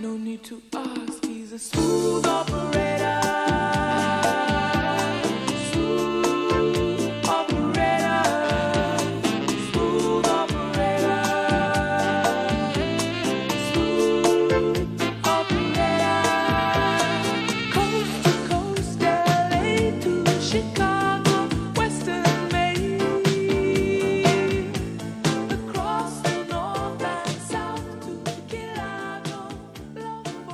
No need to ask, he's a smooth operator.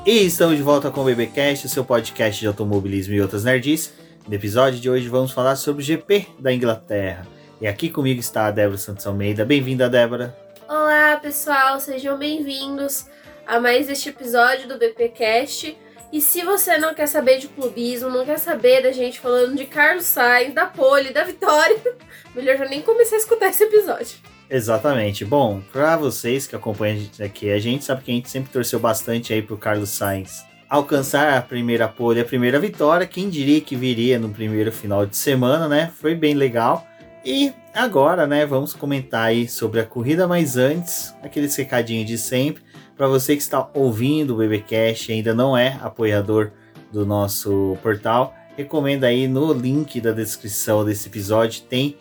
E estamos de volta com o BBcast, o seu podcast de automobilismo e outras nerds. No episódio de hoje vamos falar sobre o GP da Inglaterra. E aqui comigo está a Débora Santos Almeida. Bem-vinda, Débora. Olá, pessoal, sejam bem-vindos a mais este episódio do BPcast. E se você não quer saber de clubismo, não quer saber da gente falando de Carlos Sainz, da pole, da vitória, melhor já nem começar a escutar esse episódio. Exatamente. Bom, para vocês que acompanham a gente aqui, a gente sabe que a gente sempre torceu bastante aí pro Carlos Sainz alcançar a primeira pole, a primeira vitória. Quem diria que viria no primeiro final de semana, né? Foi bem legal. E agora, né, vamos comentar aí sobre a corrida, mas antes, aqueles recadinhos de sempre. Para você que está ouvindo o BBcast e ainda não é apoiador do nosso portal, recomendo aí no link da descrição desse episódio tem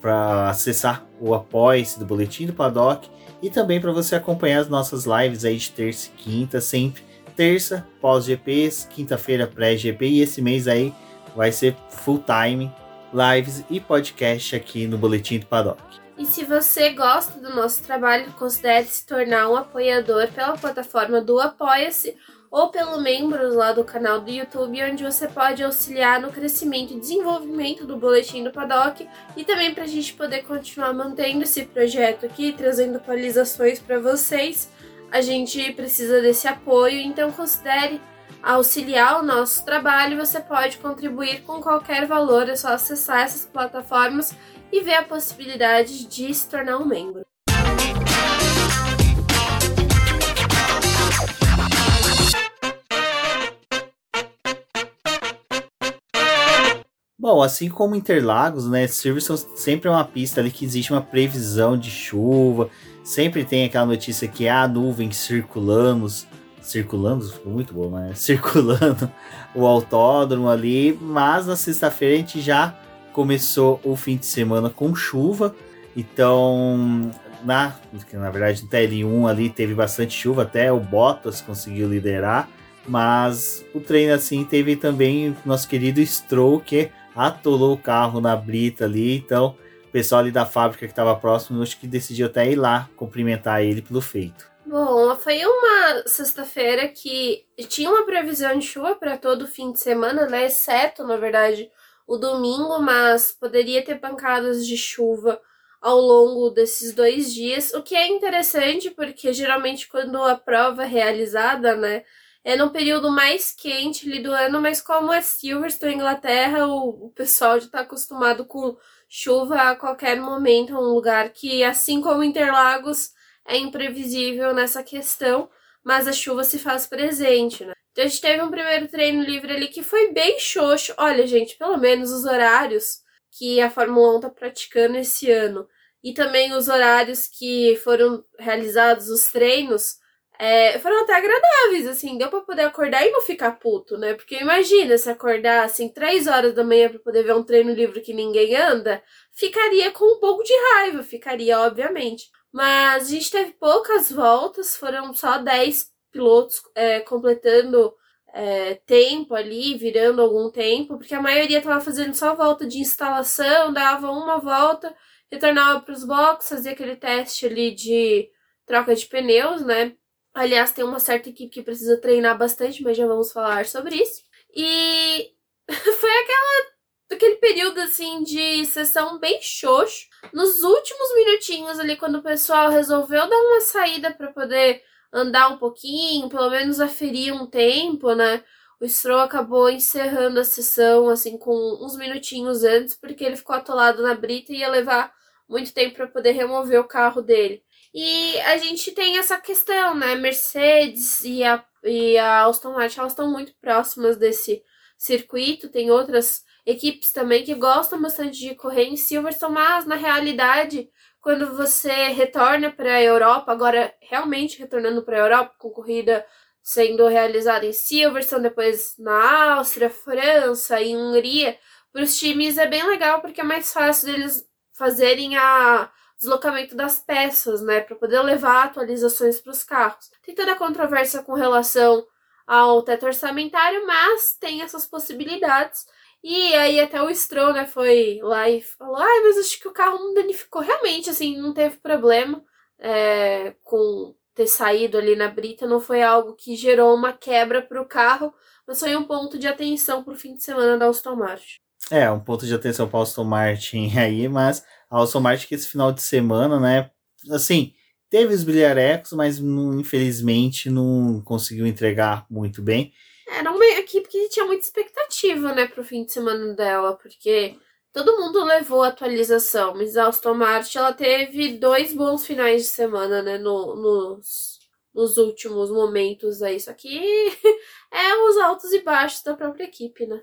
para acessar o apoia-se do Boletim do Paddock e também para você acompanhar as nossas lives aí de terça e quinta, sempre terça pós-GPs, quinta-feira pré-GP e esse mês aí vai ser full time lives e podcast aqui no Boletim do Paddock. E se você gosta do nosso trabalho, considere se tornar um apoiador pela plataforma do Apoia-se ou pelo membros lá do canal do YouTube, onde você pode auxiliar no crescimento e desenvolvimento do Boletim do Paddock e também para a gente poder continuar mantendo esse projeto aqui, trazendo atualizações para vocês. A gente precisa desse apoio, então considere auxiliar o nosso trabalho. Você pode contribuir com qualquer valor, é só acessar essas plataformas e ver a possibilidade de se tornar um membro. Bom, assim como Interlagos, né, Silverstone sempre é uma pista ali que existe uma previsão de chuva, sempre tem aquela notícia que há nuvens circulando, circulando, muito bom, né? Circulando o autódromo ali, mas na sexta-feira a gente já começou o fim de semana com chuva, então na, na verdade no TL1 ali teve bastante chuva, até o Bottas conseguiu liderar, mas o treino assim teve também nosso querido Stroll que atolou o carro na brita ali, então o pessoal ali da fábrica que estava próximo, acho que decidiu até ir lá cumprimentar ele pelo feito. Bom, foi uma sexta-feira que tinha uma previsão de chuva para todo o fim de semana, né? Exceto, na verdade, o domingo, mas poderia ter pancadas de chuva ao longo desses dois dias, o que é interessante porque geralmente quando a prova é realizada, né, é no período mais quente ali do ano, mas como é Silverstone, Inglaterra, o, o pessoal já está acostumado com chuva a qualquer momento, é um lugar que, assim como Interlagos, é imprevisível nessa questão, mas a chuva se faz presente, né? Então a gente teve um primeiro treino livre ali que foi bem xoxo. Olha, gente, pelo menos os horários que a Fórmula 1 tá praticando esse ano e também os horários que foram realizados os treinos é, foram até agradáveis, assim, deu pra poder acordar e não ficar puto, né? Porque imagina se acordar, assim, três horas da manhã pra poder ver um treino livre que ninguém anda, ficaria com um pouco de raiva, ficaria, obviamente. Mas a gente teve poucas voltas, foram só 10 pilotos é, completando é, tempo ali, virando algum tempo, porque a maioria tava fazendo só volta de instalação, dava uma volta, retornava para os boxes, fazia aquele teste ali de troca de pneus, né? Aliás, tem uma certa equipe que precisa treinar bastante, mas já vamos falar sobre isso. E foi aquela aquele período assim de sessão bem xoxo. Nos últimos minutinhos ali, quando o pessoal resolveu dar uma saída para poder andar um pouquinho, pelo menos aferir um tempo, né? O Stroll acabou encerrando a sessão assim com uns minutinhos antes, porque ele ficou atolado na brita e ia levar muito tempo para poder remover o carro dele. E a gente tem essa questão, né? Mercedes e a, e a Aston Martin elas estão muito próximas desse circuito. Tem outras equipes também que gostam bastante de correr em Silverstone, mas na realidade, quando você retorna para a Europa, agora realmente retornando para a Europa com corrida sendo realizada em Silverstone, depois na Áustria, França e Hungria, para os times é bem legal porque é mais fácil deles fazerem a deslocamento das peças, né, para poder levar atualizações para os carros. Tem toda a controvérsia com relação ao teto orçamentário, mas tem essas possibilidades. E aí até o Stroll, né, foi lá e falou, ai, mas acho que o carro não danificou. Realmente, assim, não teve problema é, com ter saído ali na brita, não foi algo que gerou uma quebra para o carro, mas foi um ponto de atenção para o fim de semana da Aston Martin. É, um ponto de atenção para Aston Martin aí, mas a Aston Martin que esse final de semana, né, assim, teve os bilharecos, mas infelizmente não conseguiu entregar muito bem. Era uma equipe que tinha muita expectativa, né, pro fim de semana dela, porque todo mundo levou a atualização, mas a Aston Martin ela teve dois bons finais de semana, né, no, nos, nos últimos momentos aí. Só que é os altos e baixos da própria equipe, né?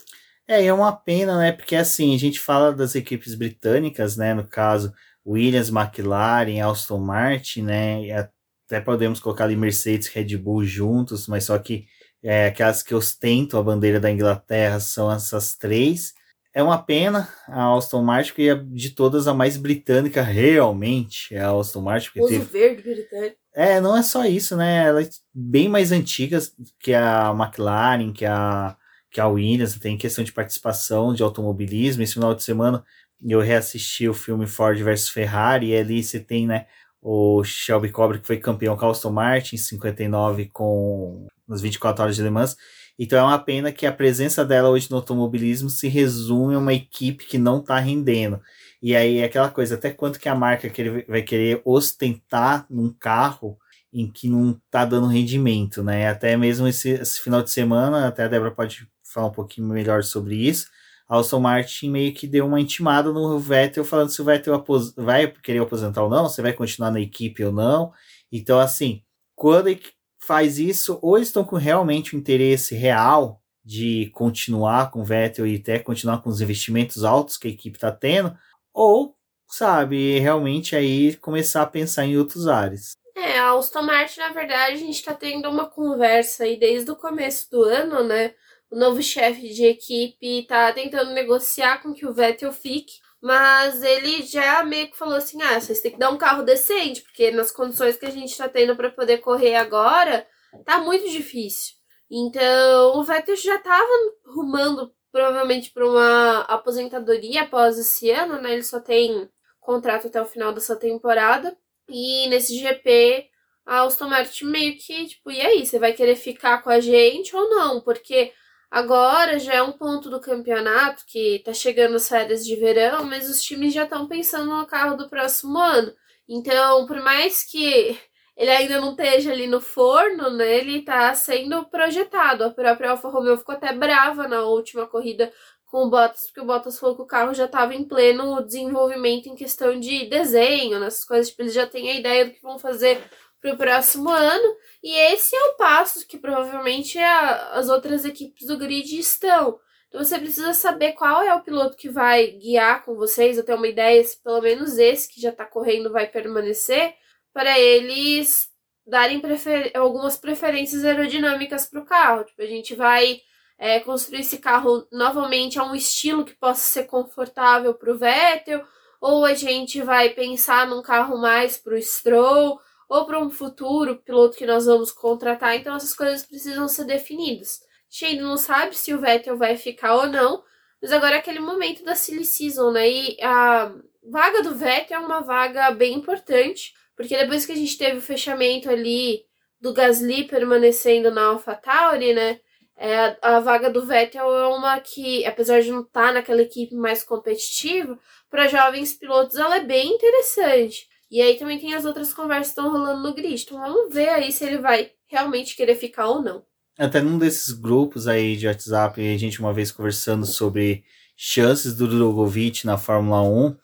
É, e é uma pena, né? Porque assim, a gente fala das equipes britânicas, né? No caso, Williams, McLaren, Aston Martin, né? E até podemos colocar ali Mercedes, Red Bull juntos, mas só que é, aquelas que ostentam a bandeira da Inglaterra são essas três. É uma pena a Aston Martin, porque é de todas a mais britânica realmente é a Aston Martin. Uso teve... verde britânico. É, não é só isso, né? Ela é bem mais antiga que a McLaren, que a, que a Williams, tem questão de participação de automobilismo. Esse final de semana eu reassisti o filme Ford versus Ferrari, e ali você tem, né, o Shelby Cobre, que foi campeão com Aston Martin em 59 com nas 24 horas de Le Mans. Então é uma pena que a presença dela hoje no automobilismo se resume a uma equipe que não está rendendo. E aí é aquela coisa, até quanto que a marca que ele vai querer ostentar num carro em que não está dando rendimento, né? Até mesmo esse, esse, final de semana, até a Débora pode falar um pouquinho melhor sobre isso. A Aston Martin meio que deu uma intimada no Vettel falando se o Vettel vai querer aposentar ou não, se vai continuar na equipe ou não. Então, assim, quando faz isso, ou eles estão com realmente o interesse real de continuar com o Vettel e até continuar com os investimentos altos que a equipe está tendo, ou, sabe, realmente aí começar a pensar em outros ares. É, a Aston Martin, na verdade, a gente está tendo uma conversa aí desde o começo do ano, né? O novo chefe de equipe está tentando negociar com que o Vettel fique, mas ele já meio que falou assim: ah, vocês têm que dar um carro decente, porque nas condições que a gente está tendo para poder correr agora, tá muito difícil. Então, o Vettel já estava rumando provavelmente para uma aposentadoria após esse ano, né? Ele só tem contrato até o final dessa temporada. E nesse GP, a Aston Martin meio que, tipo, e aí, você vai querer ficar com a gente ou não? Porque agora já é um ponto do campeonato que tá chegando as férias de verão, mas os times já estão pensando no carro do próximo ano. Então, por mais que ele ainda não esteja ali no forno, né? Ele tá sendo projetado. A própria Alfa Romeo ficou até brava na última corrida com o Bottas, porque o Bottas falou que o carro já estava em pleno desenvolvimento em questão de desenho, nessas coisas, tipo, eles já têm a ideia do que vão fazer para o próximo ano, e esse é o passo que provavelmente a, as outras equipes do grid estão. Então você precisa saber qual é o piloto que vai guiar com vocês, eu ter uma ideia se pelo menos esse que já está correndo vai permanecer, para eles darem prefer algumas preferências aerodinâmicas para o carro. Tipo, a gente vai é, construir esse carro novamente a um estilo que possa ser confortável para o Vettel, ou a gente vai pensar num carro mais para o Stroll, ou para um futuro piloto que nós vamos contratar. Então essas coisas precisam ser definidas. Ainda não sabe se o Vettel vai ficar ou não, mas agora é aquele momento da silly season, né? E a vaga do Vettel é uma vaga bem importante, porque depois que a gente teve o fechamento ali do Gasly permanecendo na AlphaTauri, né? É, a vaga do Vettel é uma que, apesar de não estar tá naquela equipe mais competitiva, para jovens pilotos ela é bem interessante. E aí também tem as outras conversas que estão rolando no grid. Então vamos ver aí se ele vai realmente querer ficar ou não. Até num desses grupos aí de WhatsApp, a gente uma vez conversando sobre chances do Drogovic na Fórmula 1.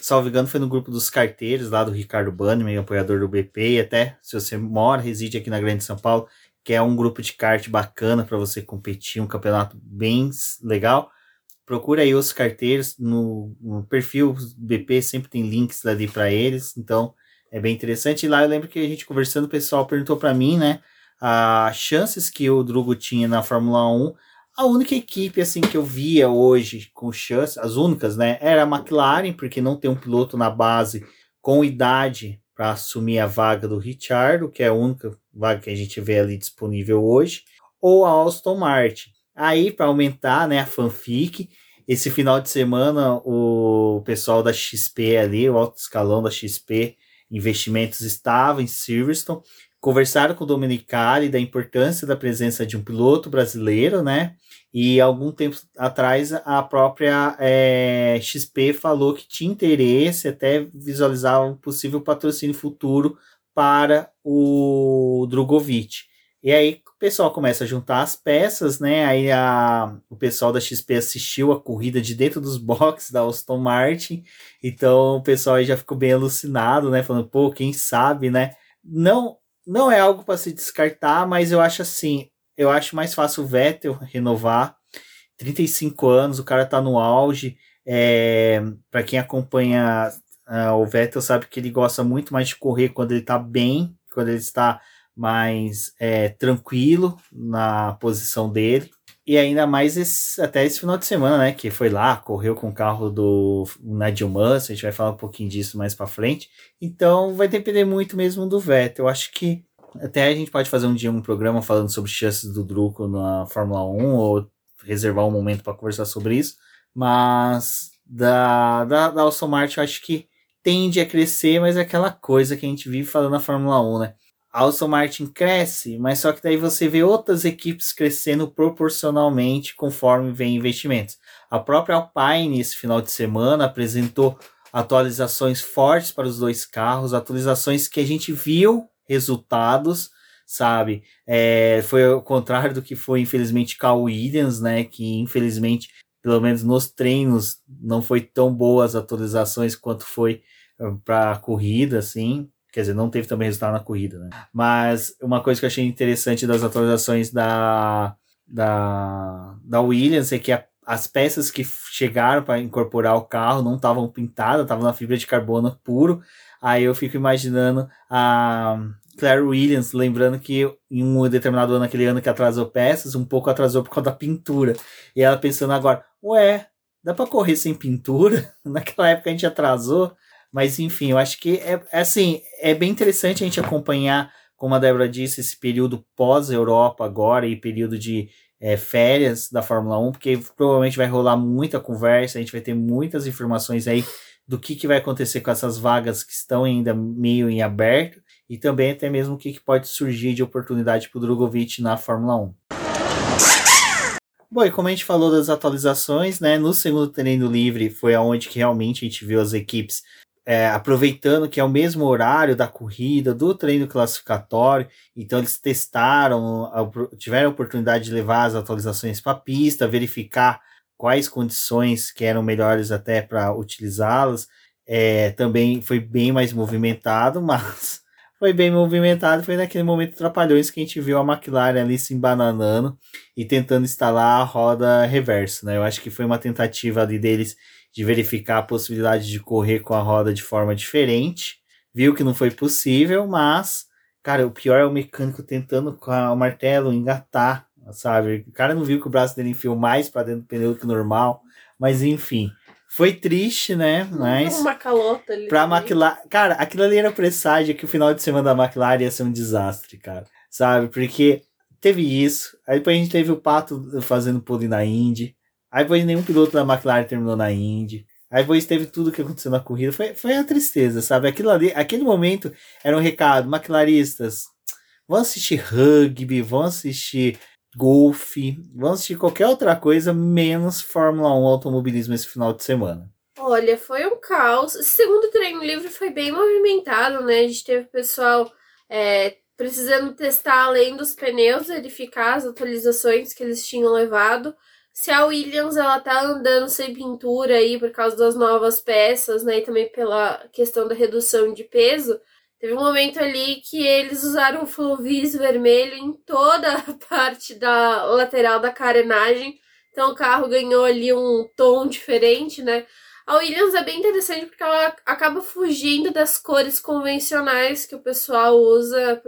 Salvo engano, foi no grupo dos carteiros lá do Ricardo Bannerman, apoiador do BP. E até se você mora, reside aqui na Grande São Paulo, que é um grupo de kart bacana para você competir, um campeonato bem legal. Procura aí os carteiros no, no perfil BP, sempre tem links ali para eles, então é bem interessante. E lá eu lembro que a gente conversando, o pessoal perguntou para mim, né? as chances que o Drugo tinha na Fórmula 1, a única equipe assim que eu via hoje com chance, as únicas, né, era a McLaren, porque não tem um piloto na base com idade para assumir a vaga do Richard, que é a única vaga que a gente vê ali disponível hoje, ou a Aston Martin. Aí, para aumentar né, a fanfic, esse final de semana o pessoal da XP ali, o alto escalão da XP Investimentos estava em Silverstone, conversaram com o Dominicali da importância da presença de um piloto brasileiro, né? E algum tempo atrás a própria é, XP falou que tinha interesse, até visualizar um possível patrocínio futuro para o Drogovic. E aí o pessoal começa a juntar as peças, né? Aí a, o pessoal da XP assistiu a corrida de dentro dos boxes da Aston Martin. Então o pessoal aí já ficou bem alucinado, né? Falando, pô, quem sabe, né? Não, não é algo para se descartar, mas eu acho assim, eu acho mais fácil o Vettel renovar. 35 anos, o cara tá no auge. É, para quem acompanha uh, o Vettel sabe que ele gosta muito mais de correr quando ele tá bem, quando ele está mais é, tranquilo na posição dele. E ainda mais esse, até esse final de semana, né? Que foi lá, correu com o carro do Nigel Mansell, a gente vai falar um pouquinho disso mais para frente. Então vai depender muito mesmo do Vettel. Eu acho que até a gente pode fazer um dia um programa falando sobre chances do Druco na Fórmula 1 ou reservar um momento para conversar sobre isso. Mas da, da, da Aston Martin eu acho que tende a crescer, mas é aquela coisa que a gente vive falando na Fórmula 1, né? A Martin cresce, mas só que daí você vê outras equipes crescendo proporcionalmente conforme vem investimentos. A própria Alpine, esse final de semana, apresentou atualizações fortes para os dois carros, atualizações que a gente viu resultados, sabe? É, foi ao contrário do que foi, infelizmente, a Williams, né? Que infelizmente, pelo menos nos treinos, não foi tão boas atualizações quanto foi para a corrida, assim. Quer dizer, não teve também resultado na corrida, né? Mas uma coisa que eu achei interessante das atualizações da, da, da Williams é que a, as peças que chegaram para incorporar o carro não estavam pintadas, estavam na fibra de carbono puro. Aí eu fico imaginando a Claire Williams, lembrando que em um determinado ano, aquele ano que atrasou peças, um pouco atrasou por causa da pintura. E ela pensando agora, ué, dá para correr sem pintura? Naquela época a gente atrasou. Mas enfim, eu acho que é, é assim, é bem interessante a gente acompanhar, como a Débora disse, esse período pós-Europa agora e período de é, férias da Fórmula 1, porque provavelmente vai rolar muita conversa, a gente vai ter muitas informações aí do que, que vai acontecer com essas vagas que estão ainda meio em aberto e também até mesmo o que, que pode surgir de oportunidade para o Drogovic na Fórmula 1. Bom, e como a gente falou das atualizações, né, no segundo treino livre foi aonde que realmente a gente viu as equipes é, aproveitando que é o mesmo horário da corrida, do treino classificatório, então eles testaram, tiveram a oportunidade de levar as atualizações para a pista, verificar quais condições que eram melhores até para utilizá-las. É, também foi bem mais movimentado, mas foi bem movimentado. Foi naquele momento trapalhões que a gente viu a McLaren ali se embananando e tentando instalar a roda reversa. Né? Eu acho que foi uma tentativa ali deles de verificar a possibilidade de correr com a roda de forma diferente. Viu que não foi possível, mas, cara, o pior é o mecânico tentando com o martelo engatar, sabe? O cara não viu que o braço dele enfiou mais para dentro do pneu que normal, mas enfim. Foi triste, né? Mas. Uma calota ali. Pra McLaren. Cara, aquilo ali era presságio que o final de semana da McLaren ia ser um desastre, cara. Sabe? Porque teve isso. Aí depois a gente teve o Pato fazendo pole na Indy. Aí depois nenhum piloto da McLaren terminou na Indy. Aí depois teve tudo que aconteceu na corrida. Foi, foi a tristeza, sabe? Aquilo ali, aquele momento era um recado. McLaristas, vão assistir rugby, vão assistir golfe, vão assistir qualquer outra coisa, menos Fórmula 1 automobilismo esse final de semana. Olha, foi um caos. Esse segundo treino livre foi bem movimentado, né? A gente teve pessoal é, precisando testar além dos pneus, verificar as atualizações que eles tinham levado se a Williams ela tá andando sem pintura aí por causa das novas peças, né, e também pela questão da redução de peso, teve um momento ali que eles usaram o fluvis vermelho em toda a parte da lateral da carenagem. Então o carro ganhou ali um tom diferente, né? A Williams é bem interessante porque ela acaba fugindo das cores convencionais que o pessoal usa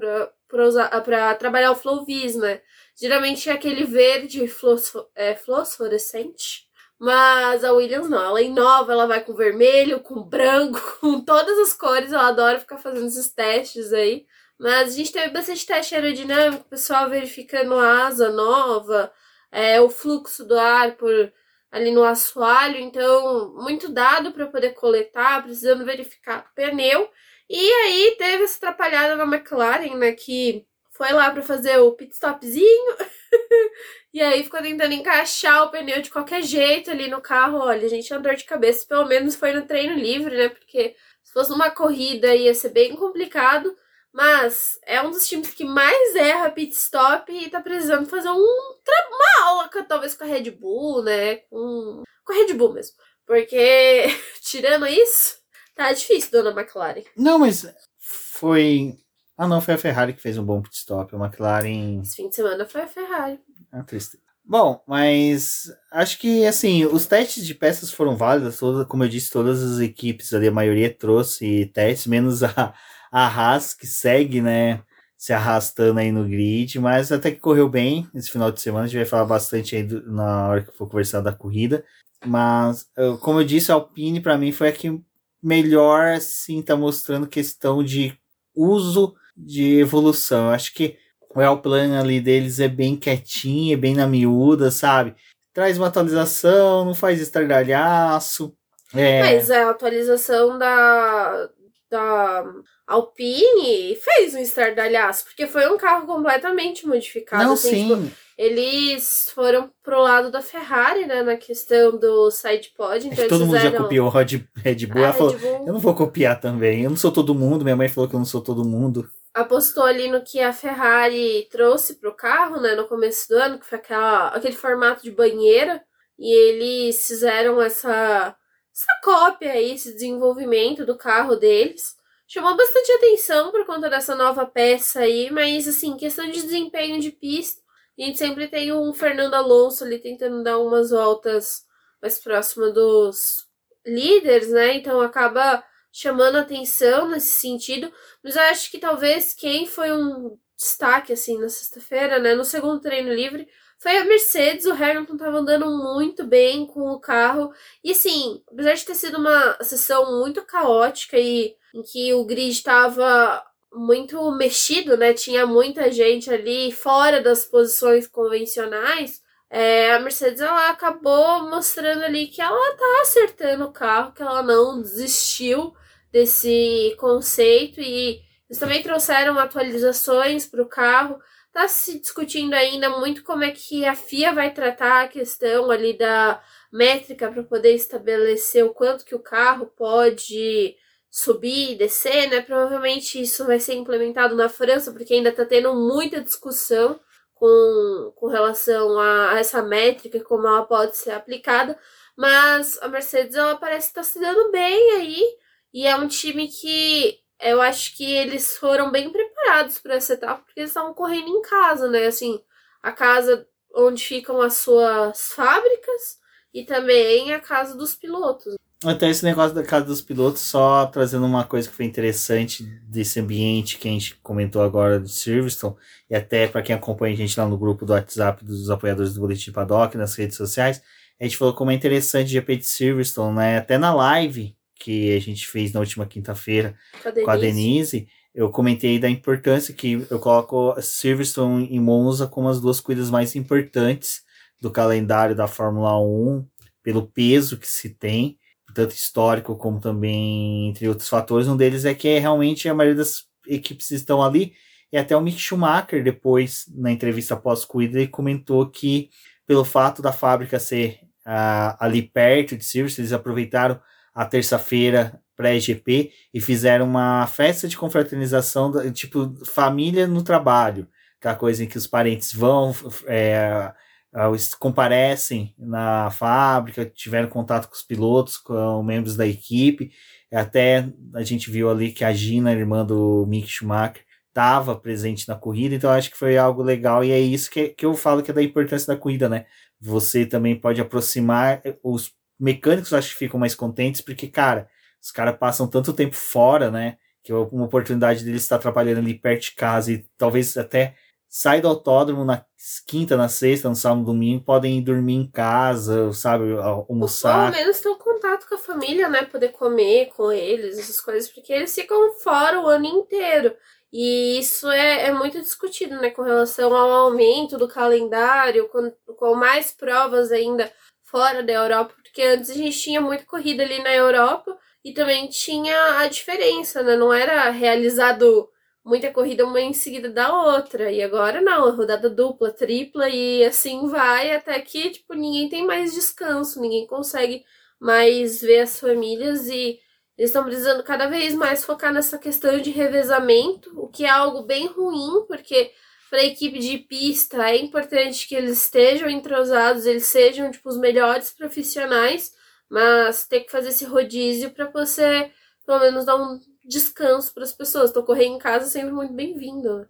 pra trabalhar o Flow Vis, né? Geralmente é aquele verde fluoresco- é, fluorescente. Mas a Williams não, ela inova, ela vai com vermelho, com branco, com todas as cores. Eu adoro ficar fazendo esses testes aí. Mas a gente teve bastante teste aerodinâmico, o pessoal verificando a asa nova, é, o fluxo do ar por ali no assoalho. Então, muito dado para poder coletar, precisando verificar o pneu. E aí teve essa atrapalhada na McLaren, né? Que foi lá para fazer o pit stopzinho. e aí ficou tentando encaixar o pneu de qualquer jeito ali no carro. Olha, a gente tinha dor de cabeça. Pelo menos foi no treino livre, né? Porque se fosse numa corrida ia ser bem complicado. Mas é um dos times que mais erra pit stop e tá precisando fazer um uma aula talvez com a Red Bull, né? Com, com a Red Bull mesmo. Porque, tirando isso, tá difícil, dona McLaren. Não, mas foi. Ah, não, foi a Ferrari que fez um bom pit stop. A McLaren. Esse fim de semana foi a Ferrari. É triste. Bom, mas acho que assim, os testes de peças foram válidos, toda, como eu disse, todas as equipes ali, a maioria trouxe testes, menos a, a Haas, que segue, né, se arrastando aí no grid, mas até que correu bem esse final de semana, a gente vai falar bastante aí do- na hora que for conversar da corrida, mas como eu disse, a Alpine para mim foi a que melhor, assim, tá mostrando questão de uso de evolução, eu acho que o Plan ali deles é bem quietinho, é bem na miúda, sabe? Traz uma atualização, não faz estardalhaço. É, Mas a atualização da, da Alpine fez um estardalhaço, porque foi um carro completamente modificado. não, assim, tipo, sim. eles foram pro lado da Ferrari, né, na questão do side pod. É Então eles todo mundo já fizeram- copiou o Rod Red Bull. Ah, Ela falou, Red Bull eu não vou copiar também. Eu não sou todo mundo. Minha mãe falou que eu não sou todo mundo. Apostou ali no que a Ferrari trouxe pro carro, né, no começo do ano, que foi aquela, aquele formato de banheira, e eles fizeram essa, essa cópia aí, esse desenvolvimento do carro deles. Chamou bastante atenção por conta dessa nova peça aí, mas assim, questão de desempenho de pista, a gente sempre tem um Fernando Alonso ali tentando dar umas voltas mais próxima dos líderes, né? Então acaba chamando atenção nesse sentido. Mas eu acho que talvez quem foi um destaque, assim, na sexta-feira, né? No segundo treino livre, foi a Mercedes. O Hamilton tava andando muito bem com o carro. E, assim, apesar de ter sido uma sessão muito caótica e em que o grid tava muito mexido, né? Tinha muita gente ali fora das posições convencionais. É, a Mercedes ela acabou mostrando ali que ela tá acertando o carro, que ela não desistiu desse conceito e eles também trouxeram atualizações para o carro. Está se discutindo ainda muito como é que a FIA vai tratar a questão ali da métrica para poder estabelecer o quanto que o carro pode subir e descer, né? Provavelmente isso vai ser implementado na França, porque ainda está tendo muita discussão com, com relação a, a essa métrica, como ela pode ser aplicada. Mas a Mercedes ela parece estar se dando bem aí. E é um time que eu acho que eles foram bem preparados para essa etapa, porque eles estavam correndo em casa, né? Assim, a casa onde ficam as suas fábricas e também a casa dos pilotos. Até esse negócio da casa dos pilotos, só trazendo uma coisa que foi interessante desse ambiente que a gente comentou agora de Silverstone, e até para quem acompanha a gente lá no grupo do WhatsApp dos apoiadores do Boletim Paddock, nas redes sociais, a gente falou como é interessante o GP de Silverstone, né? Até na live que a gente fez na última quinta-feira Com a Denise. com a Denise, eu comentei da importância que eu coloco a Silverstone e Monza como as duas coisas mais importantes do calendário da Fórmula 1, pelo peso que se tem, tanto histórico como também entre outros fatores. Um deles é que é realmente a maioria das equipes estão ali, e até o Mick Schumacher, depois, na entrevista pós-corrida, ele comentou que pelo fato da fábrica ser ah, ali perto de Silverstone, eles aproveitaram a terça-feira pré-GP e fizeram uma festa de confraternização, tipo, família no trabalho. Aquela coisa em que os parentes vão, é, ah, comparecem na fábrica, tiveram contato com os pilotos, com membros da equipe. Até a gente viu ali que a Gina, irmã do Mick Schumacher, estava presente na corrida, então acho que foi algo legal e é isso que, que eu falo que é da importância da corrida, né? Você também pode aproximar os mecânicos, acho que ficam mais contentes, porque, cara, os caras passam tanto tempo fora, né? que é uma oportunidade dele estar trabalhando ali perto de casa e talvez até sai do autódromo na quinta, na sexta, no sábado, no domingo, podem ir dormir em casa, sabe, Ou almoçar. ao menos ter um contato com a família, né? Poder comer com eles, essas coisas, porque eles ficam fora o ano inteiro. E isso é, é muito discutido, né? Com relação ao aumento do calendário, com, com mais provas ainda fora da Europa, porque antes a gente tinha muita corrida ali na Europa e também tinha a diferença, né? Não era realizado muita corrida uma em seguida da outra. E agora não, é rodada dupla, tripla e assim vai até que, tipo, ninguém tem mais descanso, ninguém consegue mais ver as famílias e eles estão precisando cada vez mais focar nessa questão de revezamento, o que é algo bem ruim, porque para a equipe de pista é importante que eles estejam entrosados, eles sejam tipo os melhores profissionais, mas ter que fazer esse rodízio para você pelo menos dar um descanso para as pessoas. Tô correr em casa é sempre muito bem-vindo.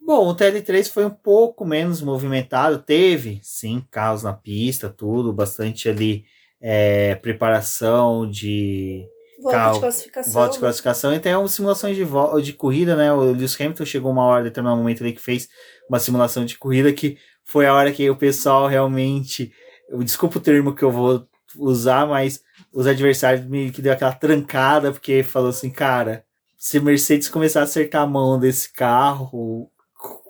Bom, o TL3 foi um pouco menos movimentado, teve sim carros na pista, tudo, bastante ali é, preparação de Volta Cal- de classificação. volta de classificação e tem umas simulações de, de corrida, né? O Lewis Hamilton chegou uma hora, determinado momento ali que fez uma simulação de corrida que foi a hora que o pessoal realmente, desculpa o termo que eu vou usar, mas os adversários meio que deu aquela trancada porque falou assim, cara, se Mercedes começar a acertar a mão desse carro,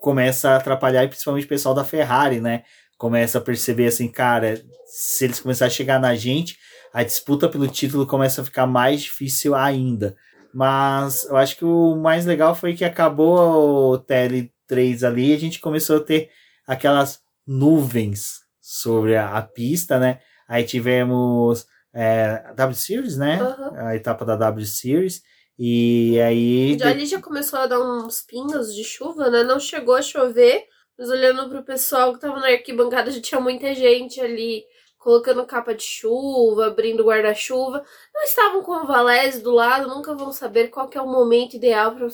começa a atrapalhar e principalmente o pessoal da Ferrari, né? Começa a perceber assim, cara, se eles começarem a chegar na gente, a disputa pelo título começa a ficar mais difícil ainda. Mas eu acho que o mais legal foi que acabou o TL3 ali e a gente começou a ter aquelas nuvens sobre a, a pista, né? Aí tivemos é, a W Series, né? Aham. A etapa da W Series. E aí. Já ali já começou a dar uns pingos de chuva, né? Não chegou a chover, mas olhando pro pessoal que tava na arquibancada, já tinha muita gente ali colocando capa de chuva, abrindo guarda-chuva. Não estavam com o Valese do lado, nunca vão saber qual é o momento ideal para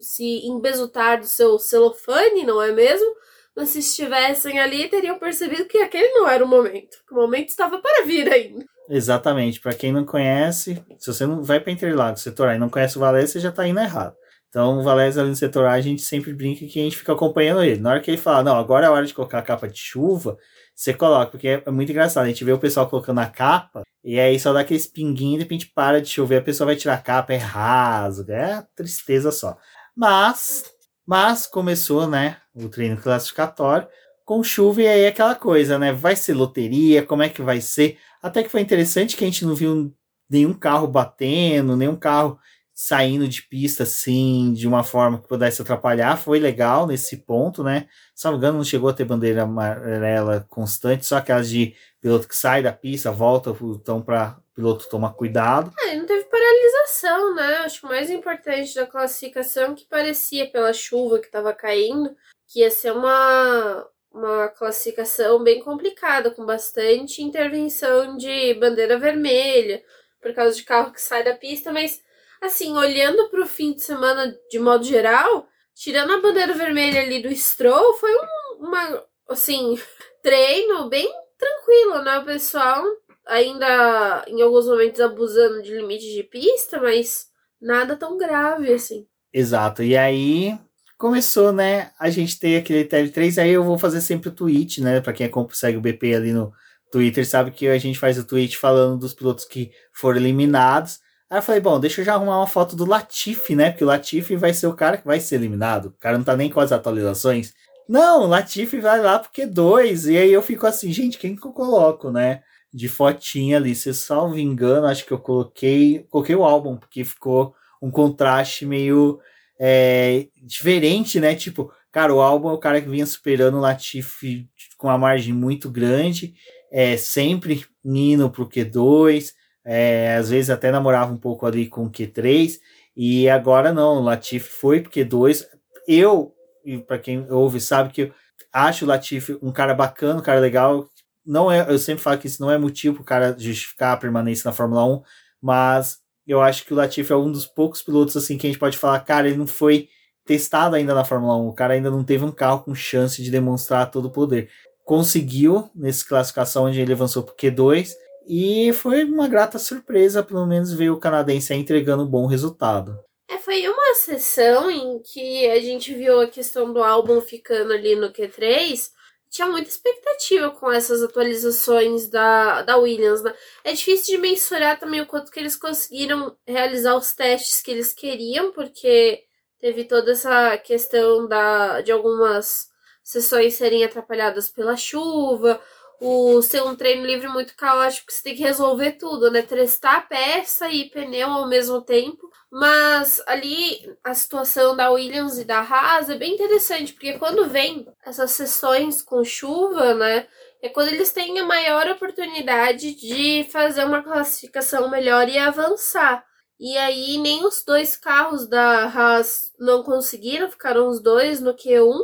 se, embesutar do seu celofane, não é mesmo? Mas se estivessem ali, teriam percebido que aquele não era o momento. Que o momento estava para vir ainda. Exatamente. Para quem não conhece, se você não vai para Interlagos, setor A e não conhece o Valese, você já tá indo errado. Então, o Valese ali no setor A, a gente sempre brinca que a gente fica acompanhando ele. Na hora que ele fala, não, agora é a hora de colocar a capa de chuva, você coloca, porque é muito engraçado. A gente vê o pessoal colocando a capa, e aí só dá aqueles pinguinhos, de repente para de chover, a pessoa vai tirar a capa, é rasga, é tristeza só. Mas, mas começou, né, o treino classificatório com chuva e aí aquela coisa, né? Vai ser loteria, como é que vai ser? Até que foi interessante que a gente não viu nenhum carro batendo, nenhum carro saindo de pista assim, de uma forma que pudesse atrapalhar. Foi legal nesse ponto, né? Se não chegou a ter bandeira amarela constante, só aquelas de piloto que sai da pista, volta, então para piloto tomar cuidado. E não teve paralisação, né? Acho que o mais importante da classificação que parecia pela chuva que estava caindo, que ia ser uma, uma classificação bem complicada, com bastante intervenção de bandeira vermelha, por causa de carro que sai da pista, mas assim, olhando para o fim de semana de modo geral, tirando a bandeira vermelha ali do Stroll, foi um, uma, assim, treino bem tranquilo, né? O pessoal ainda em alguns momentos abusando de limite de pista, mas nada tão grave assim. Exato. E aí começou, né, a gente ter aquele TL3, aí eu vou fazer sempre o tweet, né, para quem consegue o BP ali no Twitter, sabe que a gente faz o tweet falando dos pilotos que foram eliminados. Aí eu falei, bom, deixa eu já arrumar uma foto do Latifi, né, porque o Latifi vai ser o cara que vai ser eliminado. O cara não tá nem com as atualizações. Não, o Latifi vai lá porque dois. E aí eu fico assim, gente, quem que eu coloco, né? De fotinha ali. Se salvo engano, acho que eu coloquei. Coloquei o álbum, porque ficou um contraste meio é, diferente, né? Tipo, cara, o álbum é o cara que vinha superando o Latifi com uma margem muito grande. É, sempre indo pro Q2. É, às vezes até namorava um pouco ali com o Q3. E agora não, o Latifi foi pro Q2. Eu e para quem ouve sabe que eu acho o Latifi um cara bacana, um cara legal. Não é, eu sempre falo que isso não é motivo para o cara justificar a permanência na Fórmula 1, mas eu acho que o Latifi é um dos poucos pilotos assim que a gente pode falar, cara, ele não foi testado ainda na Fórmula 1, o cara ainda não teve um carro com chance de demonstrar todo o poder. Conseguiu nessa classificação onde ele avançou para Q2 E foi uma grata surpresa, pelo menos ver o canadense entregando um bom resultado. É, foi uma sessão em que a gente viu a questão do álbum ficando ali no Q3. Tinha muita expectativa com essas atualizações da, da Williams, né? É difícil de mensurar também o quanto que eles conseguiram realizar os testes que eles queriam, porque teve toda essa questão da, de algumas sessões serem atrapalhadas pela chuva, o ser um treino livre muito caótico, que você tem que resolver tudo, né? Testar peça e pneu ao mesmo tempo. Mas ali a situação da Williams e da Haas é bem interessante, porque quando vem essas sessões com chuva, né? É quando eles têm a maior oportunidade de fazer uma classificação melhor e avançar. E aí nem os dois carros da Haas não conseguiram, ficaram os dois no Q1.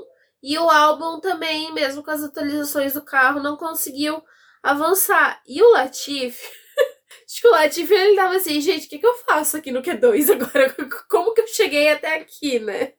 E o álbum também, mesmo com as atualizações do carro, não conseguiu avançar. E o Latifi, acho que o Latifi ele tava assim, gente, o que, que eu faço aqui no Q2 agora? Como que eu cheguei até aqui, né?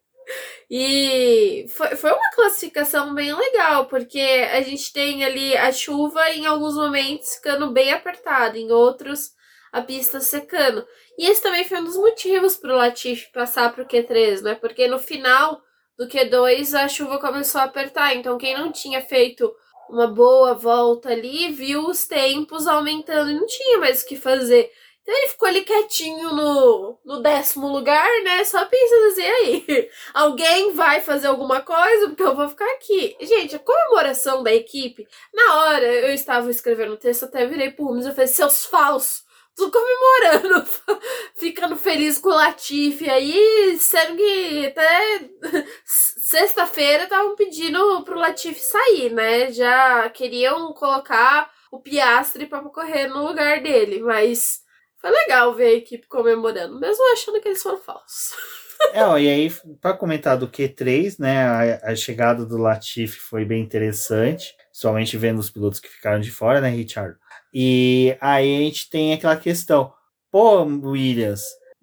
E foi, foi uma classificação bem legal, porque a gente tem ali a chuva em alguns momentos ficando bem apertada, em outros a pista secando. E esse também foi um dos motivos para o Latifi passar para o Q3, né? Porque no final do Q2 a chuva começou a apertar. Então, quem não tinha feito uma boa volta ali viu os tempos aumentando e não tinha mais o que fazer. Então ele ficou ali quietinho no, no décimo lugar, né? Só pensando assim, aí, alguém vai fazer alguma coisa, porque eu vou ficar aqui. Gente, a comemoração da equipe, na hora eu estava escrevendo o texto, até virei pro Rubens e falei, seus falsos, tudo comemorando, ficando feliz com o Latifi aí, sendo que até sexta-feira estavam pedindo pro Latifi sair, né? Já queriam colocar o Piastre para correr no lugar dele, mas foi legal ver a equipe comemorando, mesmo achando que eles foram falsos. É, ó, e aí, para comentar do Q3, né, a, a, chegada do Latifi foi bem interessante, somente vendo os pilotos que ficaram de fora, né, Richard? E aí a gente tem aquela questão, pô, Williams,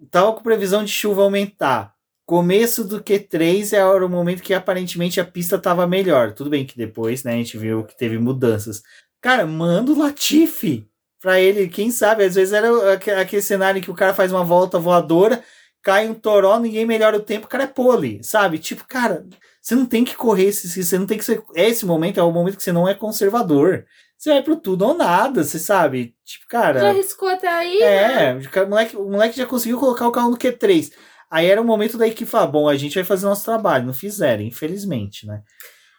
tava com previsão de chuva aumentar. Começo do Q3 era o momento que aparentemente a pista tava melhor. Tudo bem que depois, né, a gente viu que teve mudanças. Cara, manda o Latifi pra ele, quem sabe, às vezes era aquele cenário que o cara faz uma volta voadora, cai um toró, ninguém melhora o tempo, o cara é pole, sabe? Tipo, cara, você não tem que correr, você não tem que ser. Esse momento é o momento que você não é conservador. Você vai pro tudo ou nada, você sabe? Tipo, cara. Já arriscou até aí? É, né? o, moleque, o moleque já conseguiu colocar o carro no Q3. Aí era o momento da equipe falar: bom, a gente vai fazer nosso trabalho. Não fizeram, infelizmente, né?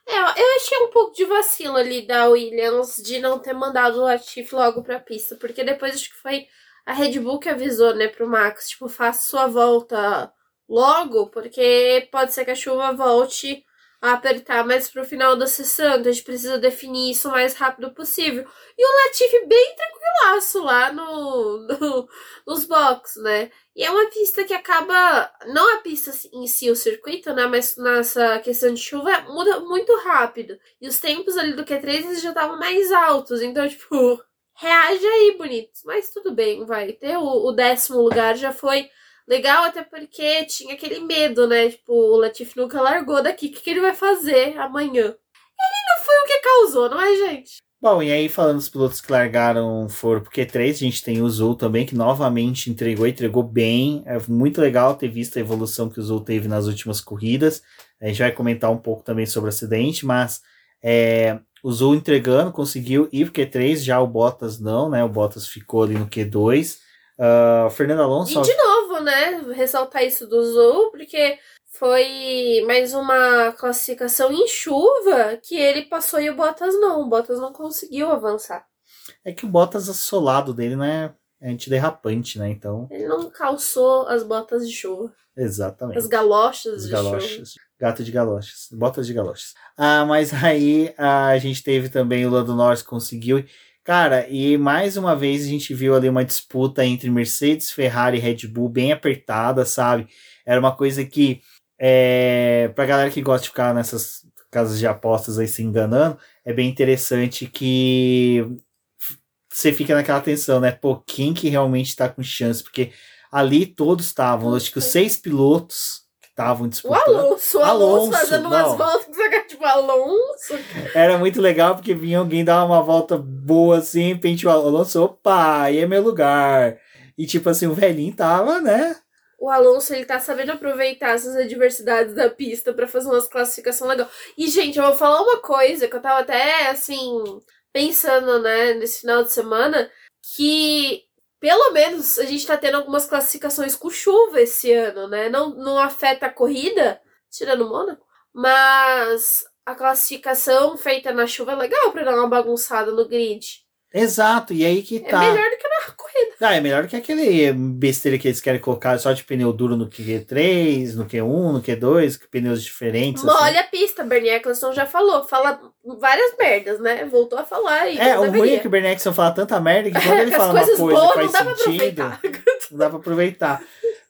É, eu achei um pouco de vacilo ali da Williams de não ter mandado o Latifi logo pra pista, porque depois acho que foi a Red Bull que avisou, né, pro Max, tipo, faça sua volta logo, porque pode ser que a chuva volte apertar mais pro final da sessão, então a gente precisa definir isso o mais rápido possível. E o Latifi bem tranquilaço lá no, no, nos boxes, né? E é uma pista que acaba, não a pista em si, o circuito, né? Mas nessa questão de chuva muda muito rápido. E os tempos ali do Q3 eles já estavam mais altos, então, tipo, reage aí, bonitos. Mas tudo bem, vai ter o, o décimo lugar, já foi Legal até porque tinha aquele medo, né? Tipo, o Latif nunca largou daqui. O que, que ele vai fazer amanhã? Ele não foi o que causou, não é, gente? Bom, e aí falando dos pilotos que largaram foram pro Q3, a gente tem o Zul também, que novamente entregou, entregou bem. É muito legal ter visto a evolução que o Zul teve nas últimas corridas. A gente vai comentar um pouco também sobre o acidente, mas é, o Zul entregando, conseguiu ir pro Q3, já o Bottas não, né? O Bottas ficou ali no Q2. Uh, Fernando Alonso. E de novo, né? Ressaltar isso do Zou, porque foi mais uma classificação em chuva que ele passou e o Bottas não. O Bottas não conseguiu avançar. É que o Bottas assolado dele não é antiderrapante, né? Então. Ele não calçou as botas de chuva. Exatamente. As galochas As de galochas. chuva. Gato de galochas. Botas de galochas. Ah, mas aí a gente teve também o Lando Norris conseguiu. Cara, e mais uma vez a gente viu ali uma disputa entre Mercedes, Ferrari e Red Bull bem apertada, sabe? Era uma coisa que, é, pra galera que gosta de ficar nessas casas de apostas aí se enganando, é bem interessante que você fica naquela tensão, né? Pô, quem que realmente tá com chance? Porque ali todos estavam, acho que os seis pilotos que estavam O disputando. Alonso, o Alonso, Alonso, fazendo não. umas voltas quer, tipo, tipo, Alonso. Era muito legal porque vinha alguém dar uma volta boa assim, de repente o Alonso, opa, aí é meu lugar. E tipo assim, o velhinho tava, né? O Alonso, ele tá sabendo aproveitar essas adversidades da pista pra fazer umas classificações legais. E, gente, eu vou falar uma coisa que eu tava até, assim, pensando, né, nesse final de semana, que pelo menos a gente tá tendo algumas classificações com chuva esse ano, né? Não, não afeta a corrida, tirando o Mônaco, mas a classificação feita na chuva é legal pra dar uma bagunçada no grid. Exato, e aí que É tá. melhor do que na corrida. Ah, é melhor que aquele besteira que eles querem colocar só de pneu duro no Q3, no Q1, no Q2, com pneus diferentes. assim. Molha a pista, Bernie Eccleston já falou. Fala várias merdas, né? Voltou a falar e É, o ruim é que o Bernie Eccleston fala tanta merda que quando ele fala uma coisa boas que não faz dá pra sentido, aproveitar. não dá pra aproveitar.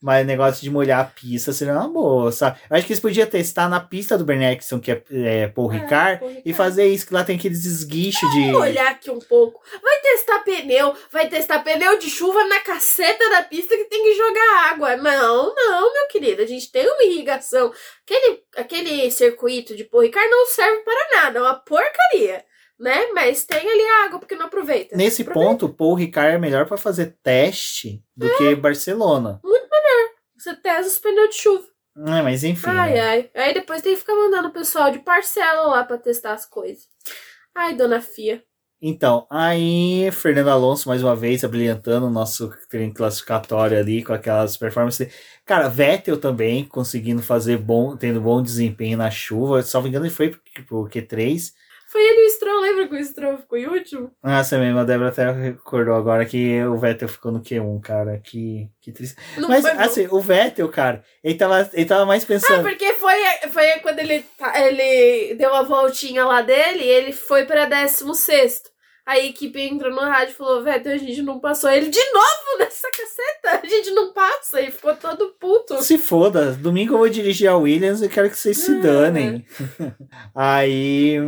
Mas negócio de molhar a pista seria uma boa, sabe? Eu acho que eles podiam testar na pista do Eccleston, que é, é Paul É, Ricard, Paul e Ricard. fazer isso, que lá tem aqueles esguichos de... Olhar aqui um pouco. Vai testar pneu, vai testar pneu de chuva na caceta da pista que tem que jogar água. Não, não, meu querido. A gente tem uma irrigação. Aquele, aquele circuito de Paul Ricard não serve para nada, é uma porcaria. Né? Mas tem ali água porque não aproveita. Nesse Aproveita. ponto, Paul Ricard é melhor pra fazer teste do É. que Barcelona. Você testa os pneus de chuva. É, mas enfim. Ai, né? ai. Aí depois tem que ficar mandando o pessoal de parcela lá pra testar as coisas. Ai, dona Fia. Então, aí Fernando Alonso mais uma vez abrilhantando o nosso treino classificatório ali com aquelas performances. Cara, Vettel também conseguindo fazer bom, tendo bom desempenho na chuva. Me engano, ele foi pro Q3. Foi ele e o Stroll, lembra que o Stroll ficou em último? Nossa, mesmo, a Débora até recordou agora que o Vettel ficou no Q1, cara. Que, que triste. Não Mas, assim, o Vettel, cara, ele tava, ele tava mais Ah, pensando. porque foi, foi quando ele, tá- ele deu a voltinha lá dele e ele foi pra 16. Aí a equipe entrou no rádio e falou: Vettel, a gente não passou ele de novo nessa caceta. A gente não passa. E ficou todo puto. Se foda, domingo eu vou dirigir a Williams e quero que vocês se Ah. danem. aí.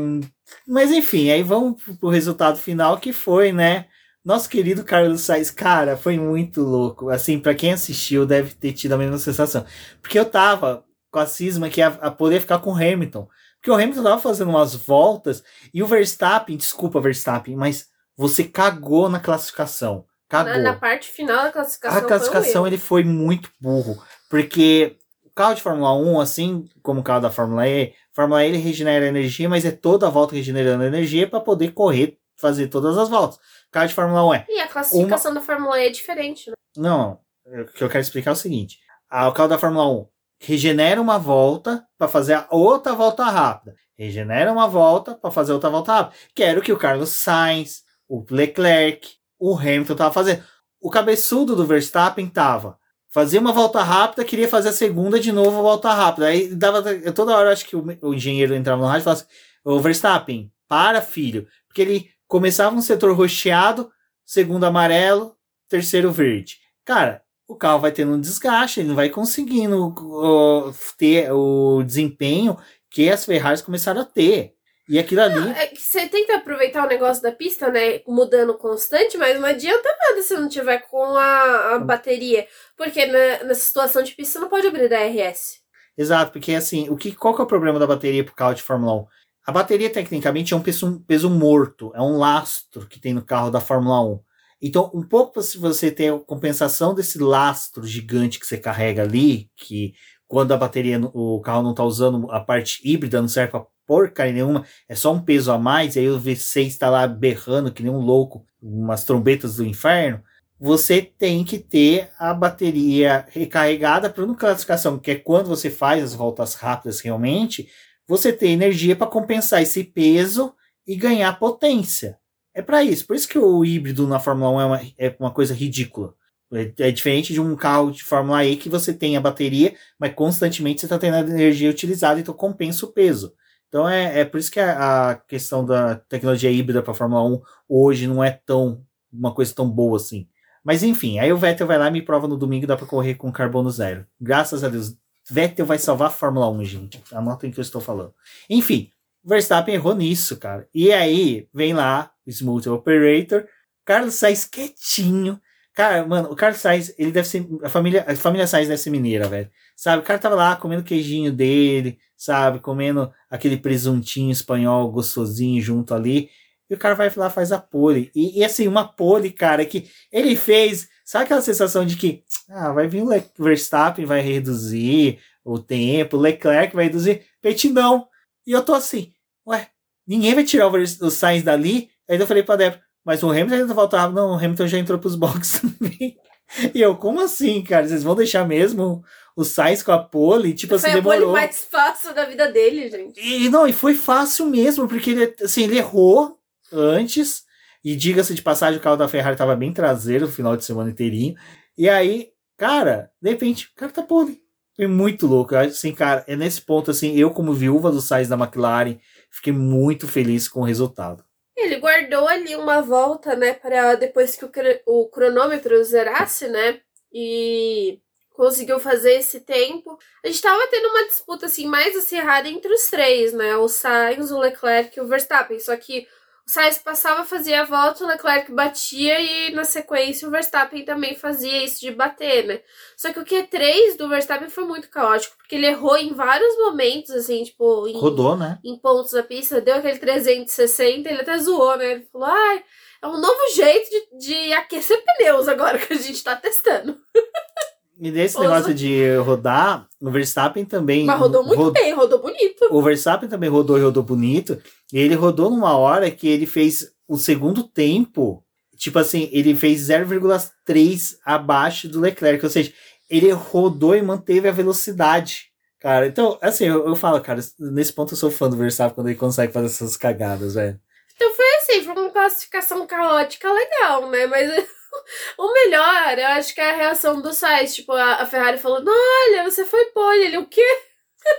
Mas enfim, aí vamos pro- resultado final que foi, né? Nosso querido Carlos Sainz, cara, foi muito louco. Assim, pra quem assistiu, deve ter tido a mesma sensação. Porque eu tava com a cisma que ia a poder ficar com o Hamilton. Porque o Hamilton tava fazendo umas voltas e o Verstappen, desculpa, Verstappen, mas você cagou na classificação. Cagou. Na, na parte final da classificação. A classificação foi ele foi muito burro, porque carro de Fórmula 1, assim como o carro da Fórmula E, Fórmula E ele regenera energia, mas é toda a volta regenerando energia para poder correr, fazer todas as voltas. O carro de Fórmula 1 é. E a classificação da Fórmula E é diferente, né? Não, o que eu quero explicar é o seguinte: ah, o carro da Fórmula 1 regenera uma volta para fazer a outra volta rápida. Regenera uma volta para fazer outra volta rápida. Que era o que o Carlos Sainz, o Leclerc, o Hamilton tava fazendo. O cabeçudo do Verstappen tava. Fazia uma volta rápida, queria fazer a segunda de novo, volta rápida. Aí dava. Toda hora acho que o, o engenheiro entrava no rádio e falava assim: Ô Verstappen, para, filho. Porque ele começava um setor rocheado, segundo amarelo, terceiro verde. Cara, o carro vai tendo um desgaste, ele não vai conseguindo ó, ter o desempenho que as Ferraris começaram a ter. E aquilo ali. É que você tenta aproveitar o negócio da pista, né? Mudando constante, mas não adianta nada se não tiver com a, a bateria. Porque na- nessa situação de pista você não pode abrir da RS. Exato, porque assim, o que, qual que é o problema da bateria pro carro de Fórmula 1? A bateria, tecnicamente, é um peso, um peso morto, é um lastro que tem no carro da Fórmula 1. Então, um pouco se você ter a compensação desse lastro gigante que você carrega ali, que quando a bateria, o carro não está usando a parte híbrida, não serve para porcaria nenhuma, é só um peso a mais, e aí o V6 está lá berrando que nem um louco, umas trombetas do inferno. Você tem que ter a bateria recarregada para uma classificação, que é quando você faz as voltas rápidas realmente, você ter energia para compensar esse peso e ganhar potência. É para isso. Por isso que o híbrido na Fórmula 1 é uma, é uma coisa ridícula. É, é diferente de um carro de Fórmula E que você tem a bateria, mas constantemente você está tendo a energia utilizada, então compensa o peso. Então é, é por isso que a, a questão da tecnologia híbrida para Fórmula 1 hoje não é tão uma coisa tão boa assim. Mas enfim, aí o Vettel vai lá e me prova no domingo dá para correr com carbono zero. Graças a Deus. Vettel vai salvar a Fórmula 1, gente. Anotem o que eu estou falando. Enfim, Verstappen errou nisso, cara. E aí vem lá o Smooth Operator, Carlos Sainz quietinho. Cara, mano, o Carlos Sainz, ele deve ser. A família, a família Sainz deve ser mineira, velho. Sabe? O cara tava lá comendo queijinho dele, sabe? Comendo aquele presuntinho espanhol gostosinho junto ali. E o cara vai lá faz a pole. E, e assim, uma pole, cara, que ele fez. Sabe aquela sensação de que ah, vai vir o Le Verstappen, vai reduzir o tempo, o Leclerc vai reduzir. Peixe não. E eu tô assim, ué, ninguém vai tirar o, o Sainz dali. Aí eu falei pra Débora, mas o Hamilton ainda faltava. Não, o Hamilton já entrou pros boxes também. E eu, como assim, cara? Vocês vão deixar mesmo o Sainz com a pole? Tipo assim, Foi a pole demorou. mais fácil da vida dele, gente. E não, e foi fácil mesmo, porque ele, assim, ele errou antes. E diga-se de passagem, o carro da Ferrari tava bem traseiro no final de semana inteirinho. E aí, cara, de repente, o cara tá pole. Foi muito louco. Assim, cara, é nesse ponto, assim, eu como viúva do Sainz da McLaren, fiquei muito feliz com o resultado. Ele guardou ali uma volta, né, para depois que o, o cronômetro zerasse, né, e conseguiu fazer esse tempo. A gente tava tendo uma disputa, assim, mais acirrada entre os três, né, o Sainz, o Leclerc e o Verstappen, só que o Sainz passava, fazia a volta, o Leclerc batia e na sequência o Verstappen também fazia isso de bater, né. Só que o Q3 do Verstappen foi muito caótico, porque ele errou em vários momentos, assim, tipo... Em Rodou, né? em pontos da pista, deu aquele 360, ele até zoou, né? Ele falou, ai, é um novo jeito de, de aquecer pneus agora que a gente tá testando. E Ousa. negócio de rodar, o Verstappen também. Mas rodou muito ro- bem, rodou bonito. O Verstappen também rodou e rodou bonito. E ele rodou numa hora que ele fez o segundo tempo. Tipo assim, ele fez 0,3 abaixo do Leclerc. Ou seja, ele rodou e manteve a velocidade. Cara, então, assim, eu, eu falo, cara, nesse ponto eu sou fã do Verstappen quando ele consegue fazer essas cagadas, velho. Então foi assim, foi uma classificação caótica legal, né? Mas o melhor, eu acho que é a reação do Sainz. Tipo, a, a Ferrari falando, olha, você foi pole. Ele, o quê?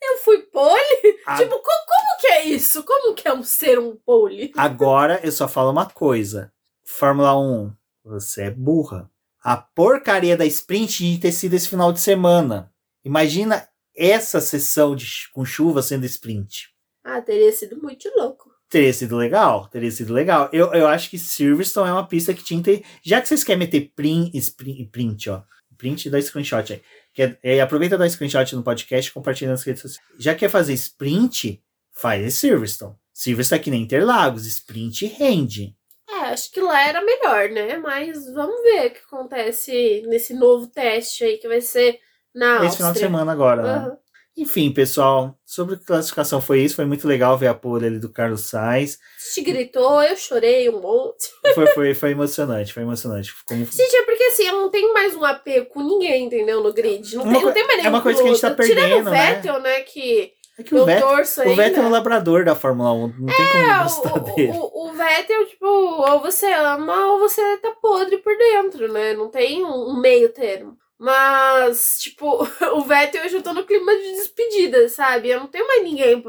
Eu fui pole? A- Tipo, co- como que é isso? Como que é um ser um pole? Agora eu só falo uma coisa. Fórmula 1, você é burra. A porcaria da sprint que ter sido esse final de semana. Imagina essa sessão de, com chuva sendo sprint. Ah, teria sido muito louco. Teria sido legal, teria sido legal. Eu, eu acho que Silverstone é uma pista que tinha que ter. Já que vocês querem meter print, sprint, print ó. Print da screenshot aí. Quer, é, aproveita da screenshot no podcast e compartilha nas redes sociais. Já quer fazer sprint, faz Silverstone. Silverstone é que nem Interlagos, sprint rende. É, acho que lá era melhor, né? Mas vamos ver o que acontece nesse novo teste aí que vai ser na Esse final de Áustria. semana agora, né? Enfim, pessoal, sobre classificação foi isso. Foi muito legal ver a pole ali do Carlos Sainz. Gente gritou, eu chorei um monte. Foi, foi, foi emocionante, foi emocionante. Como- Gente, é porque assim, eu não tenho mais um apego com ninguém, entendeu? No grid. Não, Uma tem, não tem mais é nenhum uma coisa que a gente tá piloto. Tirando perdendo, o né? Vettel, né? Que É que o Vettel, o. Vettel é o labrador da Fórmula 1. Não tem como É, gostar o, dele. o, o Vettel, tipo, ou você ama ou você tá podre por dentro, né? Não tem um, um meio termo. Mas, tipo, o Vettel eu já tô no clima de despedida, sabe? Eu não tenho mais ninguém.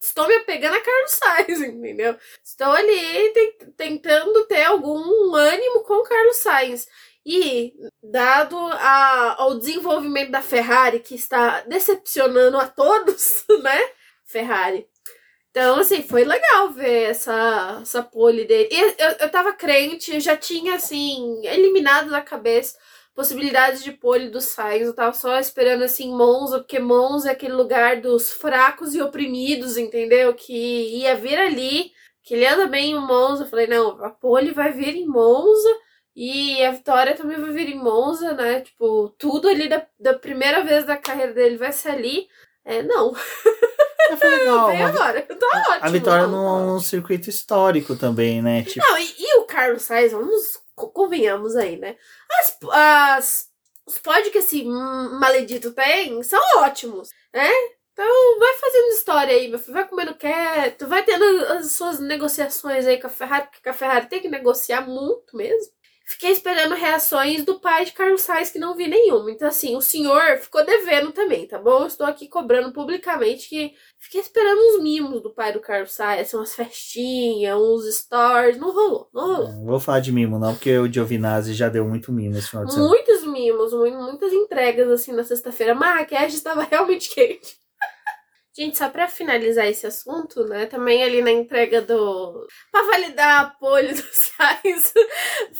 Estou me apegando a Carlos Sainz, entendeu? Estou ali te- tentando ter algum ânimo com Carlos Sainz. E, dado a- ao desenvolvimento da Ferrari, que está decepcionando a todos, né? Ferrari. Então, assim, foi legal ver essa, essa pole dele. E eu, eu tava crente, eu já tinha, assim, eliminado da cabeça possibilidades de pole do Sainz. Eu tava só esperando, assim, Monza, porque Monza é aquele lugar dos fracos e oprimidos, entendeu? Que ia vir ali, que ele anda bem em Monza. Eu falei, não, a pole vai vir em Monza. E a vitória também vai vir em Monza, né? Tipo, tudo ali da, da primeira vez da carreira dele vai ser ali. É, não, legal. vem uma- agora. Tá ótimo. a vitória não, num circuito histórico também, né? Tipo, Não, e, e o Carlos Sainz, vamos, convenhamos aí, né? As, as, os pódios que esse hum, maledito tem são ótimos, né? Então vai fazendo história aí, meu filho, vai comendo quieto, vai tendo as suas negociações aí com a Ferrari, porque a Ferrari tem que negociar muito mesmo. Fiquei esperando reações do pai de Carlos Sainz, que não vi nenhuma. Então, assim, o senhor ficou devendo também, tá bom? Eu estou aqui cobrando publicamente que fiquei esperando uns mimos do pai do Carlos Sainz, assim, umas festinhas, uns stories. Não rolou, não rolou. não vou falar de mimo, não, porque o Giovinazzi já deu muito mimo esse final de semana. Muitos mimos, mu- muitas entregas, assim, na sexta-feira. Maquiagem estava realmente quente. Gente, só pra finalizar esse assunto, né? Também ali na entrega do. Pra validar a pole do Sainz,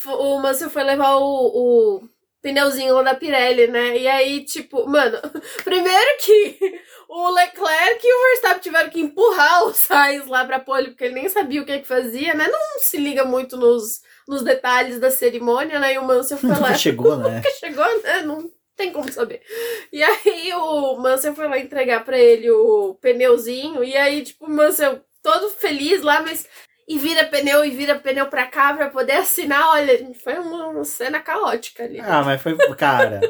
o Mansell foi levar o, o pneuzinho lá da Pirelli, né? E aí, tipo, mano, primeiro que o Leclerc e o Verstappen tiveram que empurrar o Sainz lá pra pole, porque ele nem sabia o que que fazia, né? Não se liga muito nos, nos detalhes da cerimônia, né? E o Mansell foi lá. Chegou, né? Nunca chegou, né? Não tem como saber. E aí o Mansell foi lá entregar pra ele o pneuzinho, e aí, tipo, o Mansell todo feliz lá, mas. E vira pneu e vira pneu pra cá pra poder assinar. Olha, foi uma, cena caótica ali. Ah, mas foi. Cara,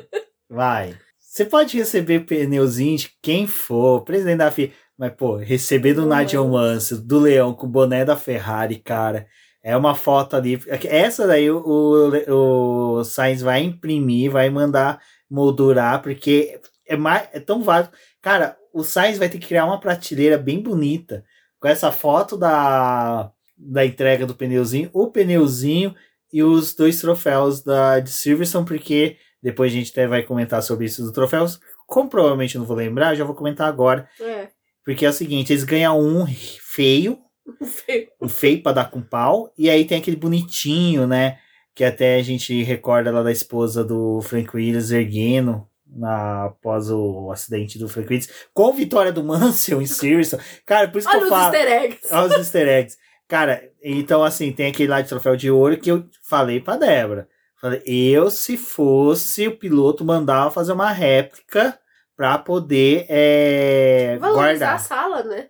vai. Você pode receber pneuzinho de quem for, presidente da FIA. Mas, pô, receber do Nigel. Mansell, do Leão, com o boné da Ferrari, cara. É uma foto ali. Essa daí o, o, o Sainz vai imprimir, vai mandar moldurar, porque é, mais, é tão válido. Cara, o Sainz vai ter que criar uma prateleira bem bonita com essa foto da, da entrega do pneuzinho, o pneuzinho e os dois troféus da, de Silverstone, porque depois a gente até vai comentar sobre isso dos troféus. Como provavelmente eu não vou lembrar, já vou comentar agora. É. Porque é o seguinte, eles ganham um feio, Feio. um feio pra dar com pau, e aí tem aquele bonitinho, né? Que até a gente recorda lá da esposa do Frank Williams erguendo na, após o acidente do Frank Williams, com vitória do Mansell em Silverstone. Cara, por isso que Olha eu os falo. easter eggs. Olha os easter eggs. Cara, então assim, tem aquele lá de troféu de ouro que eu falei pra Débora. Falei, eu, se fosse o piloto, mandava fazer uma réplica pra poder é, Valorizar a guardar. sala, né?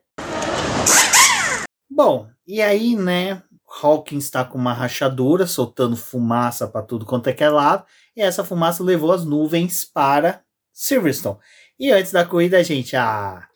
Bom, e aí, né? Hawkins está com uma rachadura, soltando fumaça para tudo quanto é que é lado, e essa fumaça levou as nuvens para Silverstone. E antes da corrida, a gente, ah,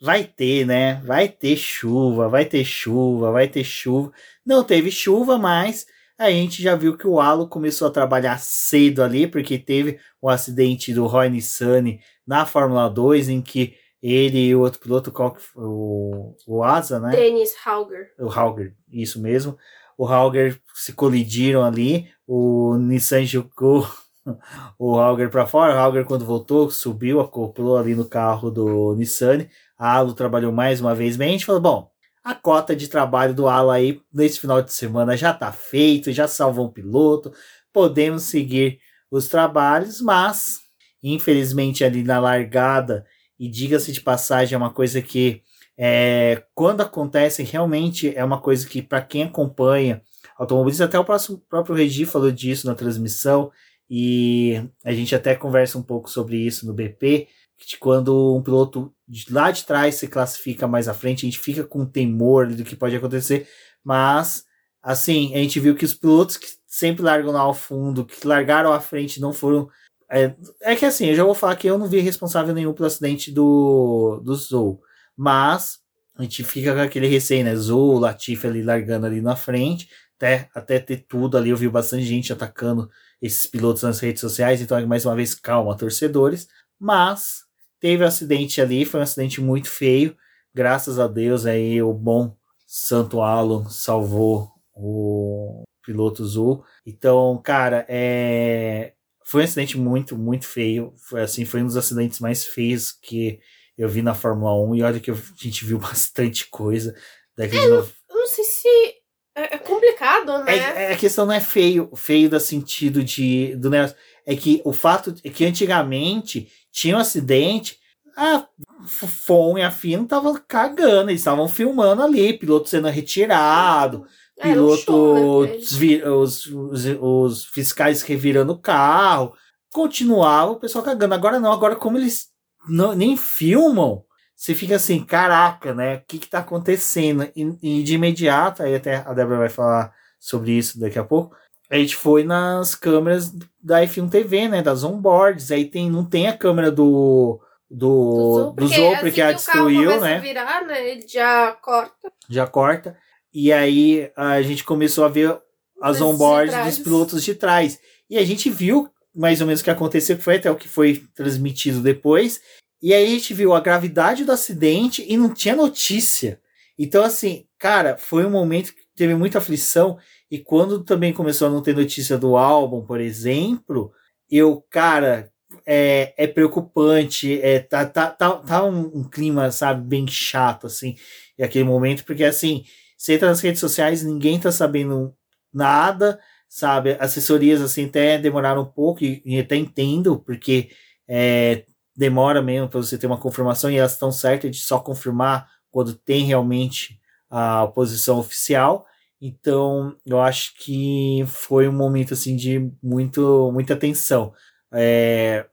vai ter, né? Vai ter chuva, vai ter chuva, vai ter chuva. Não teve chuva, mas a gente já viu que o Halo começou a trabalhar cedo ali, porque teve o acidente do Roy Nissany na Fórmula 2, em que ele e o outro piloto, qual que foi? o, o Asa, né? Dennis Hauger. o Hauger, isso mesmo. O Hauger se colidiram ali, o Nissan jogou o Hauger para fora. O Hauger, quando voltou, subiu, acoplou ali no carro do Nissan. A Alo trabalhou mais uma vez bem. A gente falou: bom, a cota de trabalho do Alo aí nesse final de semana já tá feito, já salvou um piloto, podemos seguir os trabalhos, mas infelizmente ali na largada, e diga-se de passagem, é uma coisa que é, quando acontece, realmente é uma coisa que, para quem acompanha automobilismo, até o próximo, próprio Regi falou disso na transmissão, e a gente até conversa um pouco sobre isso no BP, que quando um piloto de lá de trás se classifica mais à frente, a gente fica com temor do que pode acontecer, mas assim, a gente viu que os pilotos que sempre largam lá ao fundo, que largaram à frente, não foram. É, é que assim, eu já vou falar que eu não vi responsável nenhum pelo acidente do, do Zou. Mas a gente fica com aquele receio, né? Zou, Latifi ali largando ali na frente, até, até ter tudo ali. Eu vi bastante gente atacando esses pilotos nas redes sociais, então mais uma vez, calma, torcedores. Mas teve um acidente ali, foi um acidente muito feio. Graças a Deus aí o bom Santo Alan salvou o piloto Zou. Então, cara, é foi um acidente muito, muito feio. Foi assim, foi um dos acidentes mais feios que eu vi na Fórmula 1 e olha que a gente viu bastante coisa daquele novo. Eu não sei se. É, é complicado, né? É, é, a questão não é feio, feio da sentido de do negócio. É que o fato é que antigamente tinha um acidente, a FOM e a não estavam cagando, eles estavam filmando ali, piloto sendo retirado, Era um show, né, piloto, os, os, os fiscais revirando o carro, continuava o pessoal cagando. Agora não, agora como eles não, nem filmam, você fica assim, caraca, né? O que que tá acontecendo? E, e de imediato, aí até a Débora vai falar sobre isso daqui a pouco. A gente foi nas câmeras da F1 TV, né? Das onboards. Aí tem, não tem a câmera do. Do, do Zou, porque, assim a que carro destruiu, né? a virar, né? Ele já corta. já corta. E aí a gente começou a ver as onboards dos pilotos de trás. E a gente viu mais ou menos o que aconteceu, que foi até o que foi transmitido depois. E aí a gente viu a gravidade do acidente e não tinha notícia. Então, assim, cara, foi um momento que teve muita aflição. E quando também começou a não ter notícia do álbum, por exemplo, eu, cara, é, é preocupante, é, tá, tá, tá, tá um, um clima, sabe, bem chato, assim, e aquele momento, porque assim, você entra nas redes sociais, ninguém tá sabendo nada, sabe? Assessorias assim até demoraram um pouco e, e até entendo, porque é, demora mesmo para você ter uma confirmação e elas estão certas de só confirmar quando tem realmente a posição oficial. Então, eu acho que foi um momento assim de muito, muita tensão. É,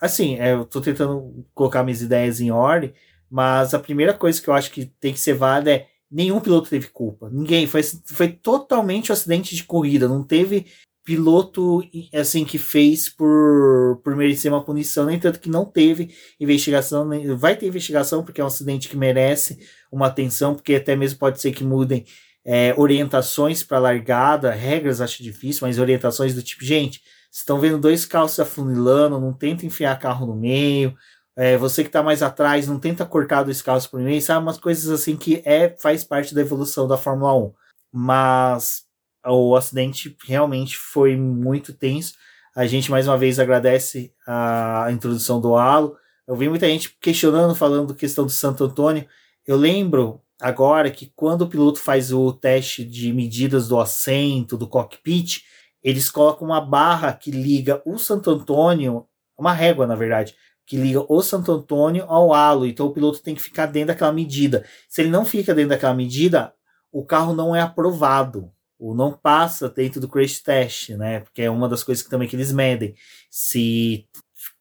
assim, é, eu tô tentando colocar minhas ideias em ordem, mas a primeira coisa que eu acho que tem que ser válida é nenhum piloto teve culpa. Ninguém. Foi, foi totalmente um acidente de corrida. Não teve piloto assim que fez por, por merecer uma punição, nem tanto que não teve investigação, nem, vai ter investigação porque é um acidente que merece uma atenção, porque até mesmo pode ser que mudem é, orientações para largada, regras acho difícil, mas orientações do tipo, gente, estão vendo dois carros se afunilando, não tenta enfiar carro no meio, é, você que está mais atrás, não tenta cortar dois carros por meio, sabe? Umas coisas assim que é, faz parte da evolução da Fórmula 1. Mas o acidente realmente foi muito tenso. A gente mais uma vez agradece a introdução do halo. Eu vi muita gente questionando, falando questão do Santo Antônio. Eu lembro agora que quando o piloto faz o teste de medidas do assento, do cockpit, eles colocam uma barra que liga o Santo Antônio, uma régua na verdade, que liga o Santo Antônio ao halo. Então o piloto tem que ficar dentro daquela medida. Se ele não fica dentro daquela medida, o carro não é aprovado. Ou não passa dentro do crash test, né? Porque é uma das coisas que também que eles medem. Se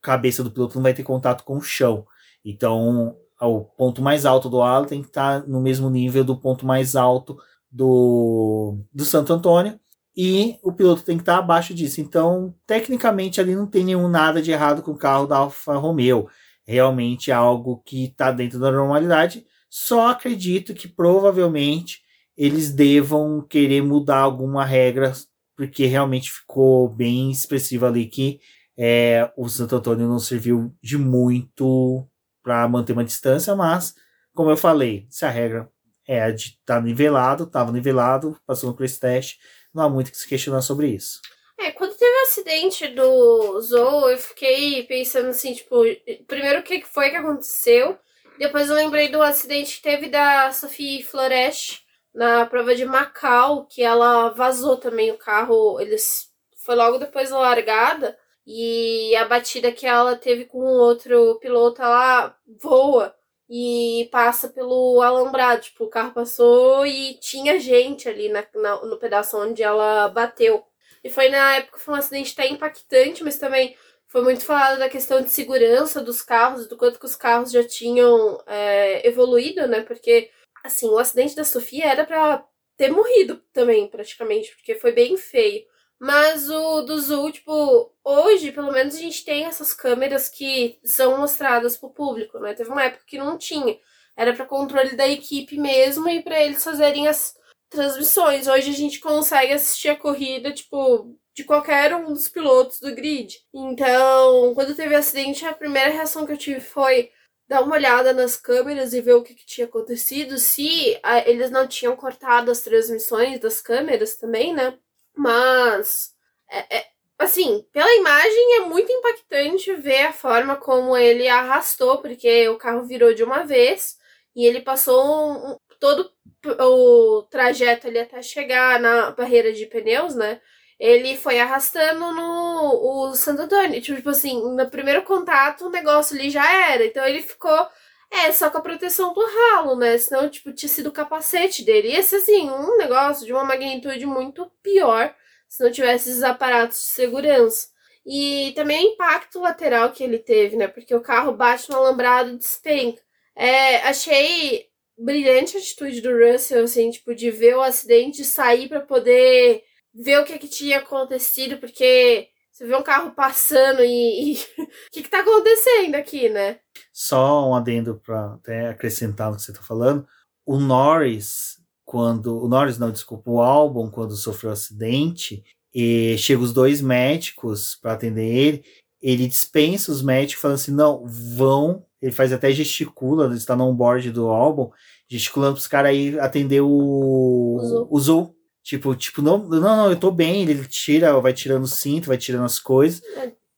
a cabeça do piloto não vai ter contato com o chão. Então, o ponto mais alto do halo tem que estar no mesmo nível do ponto mais alto do, do Santo Antônio e o piloto tem que estar abaixo disso. Então, tecnicamente, ali não tem nenhum nada de errado com o carro da Alfa Romeo. Realmente é algo que está dentro da normalidade. Só acredito que provavelmente eles devam querer mudar alguma regra, porque realmente ficou bem expressivo ali que é, o Santo Antônio não serviu de muito para manter uma distância, mas, como eu falei, se a regra é de estar tá nivelado, estava nivelado, passou no crash test, não há muito que se questionar sobre isso. É, quando teve o acidente do Zou, eu fiquei pensando assim, tipo, primeiro o que foi que aconteceu, depois eu lembrei do acidente que teve da Sophie Flores na prova de Macau, que ela vazou também o carro, eles foi logo depois da largada, e a batida que ela teve com o outro piloto, ela voa e passa pelo alambrado. Tipo, o carro passou e tinha gente ali na, na, no pedaço onde ela bateu. E foi na época, foi um acidente até impactante, mas também foi muito falado da questão de segurança dos carros, do quanto que os carros já tinham é, evoluído, né? Porque, assim, o acidente da Sofia era para ter morrido também, praticamente, porque foi bem feio. Mas o do Zul, tipo, hoje, pelo menos, a gente tem essas câmeras que são mostradas pro público, né? Teve uma época que não tinha. Era para controle da equipe mesmo e para eles fazerem as transmissões. Hoje a gente consegue assistir a corrida, tipo, de qualquer um dos pilotos do grid. Então, quando teve acidente, a primeira reação que eu tive foi dar uma olhada nas câmeras e ver o que, que tinha acontecido. Se a, ah, eles não tinham cortado as transmissões das câmeras também, né? Mas, é, é, assim, pela imagem é muito impactante ver a forma como ele arrastou, porque o carro virou de uma vez e ele passou um, um, todo o trajeto ali até chegar na barreira de pneus, né? Ele foi arrastando no o Santo Antônio. Tipo assim, no primeiro contato o negócio ali já era. Então ele ficou é, só com a proteção do ralo, né? Senão, tipo, tinha sido o capacete dele. Ia ser, assim, um negócio de uma magnitude muito pior se não tivesse esses aparatos de segurança. E também o impacto lateral que ele teve, né? Porque o carro bate no alambrado e despenca. É, achei brilhante a atitude do Russell, assim, tipo, de ver o acidente e sair para poder ver o que, que tinha acontecido, porque você vê um carro passando e. O que, que tá acontecendo aqui, né? Só um adendo para até acrescentar no que você tá falando. O Norris, quando. O Norris, não, desculpa, o Albon, quando sofreu um acidente, e chega os dois médicos para atender ele, ele dispensa os médicos falando assim: não, vão. Ele faz até gesticula, ele está no onboard do Albon, gesticulando para os caras aí atender o, o Zou. Tipo, tipo, não, não, não, eu tô bem. Ele tira, vai tirando o cinto, vai tirando as coisas.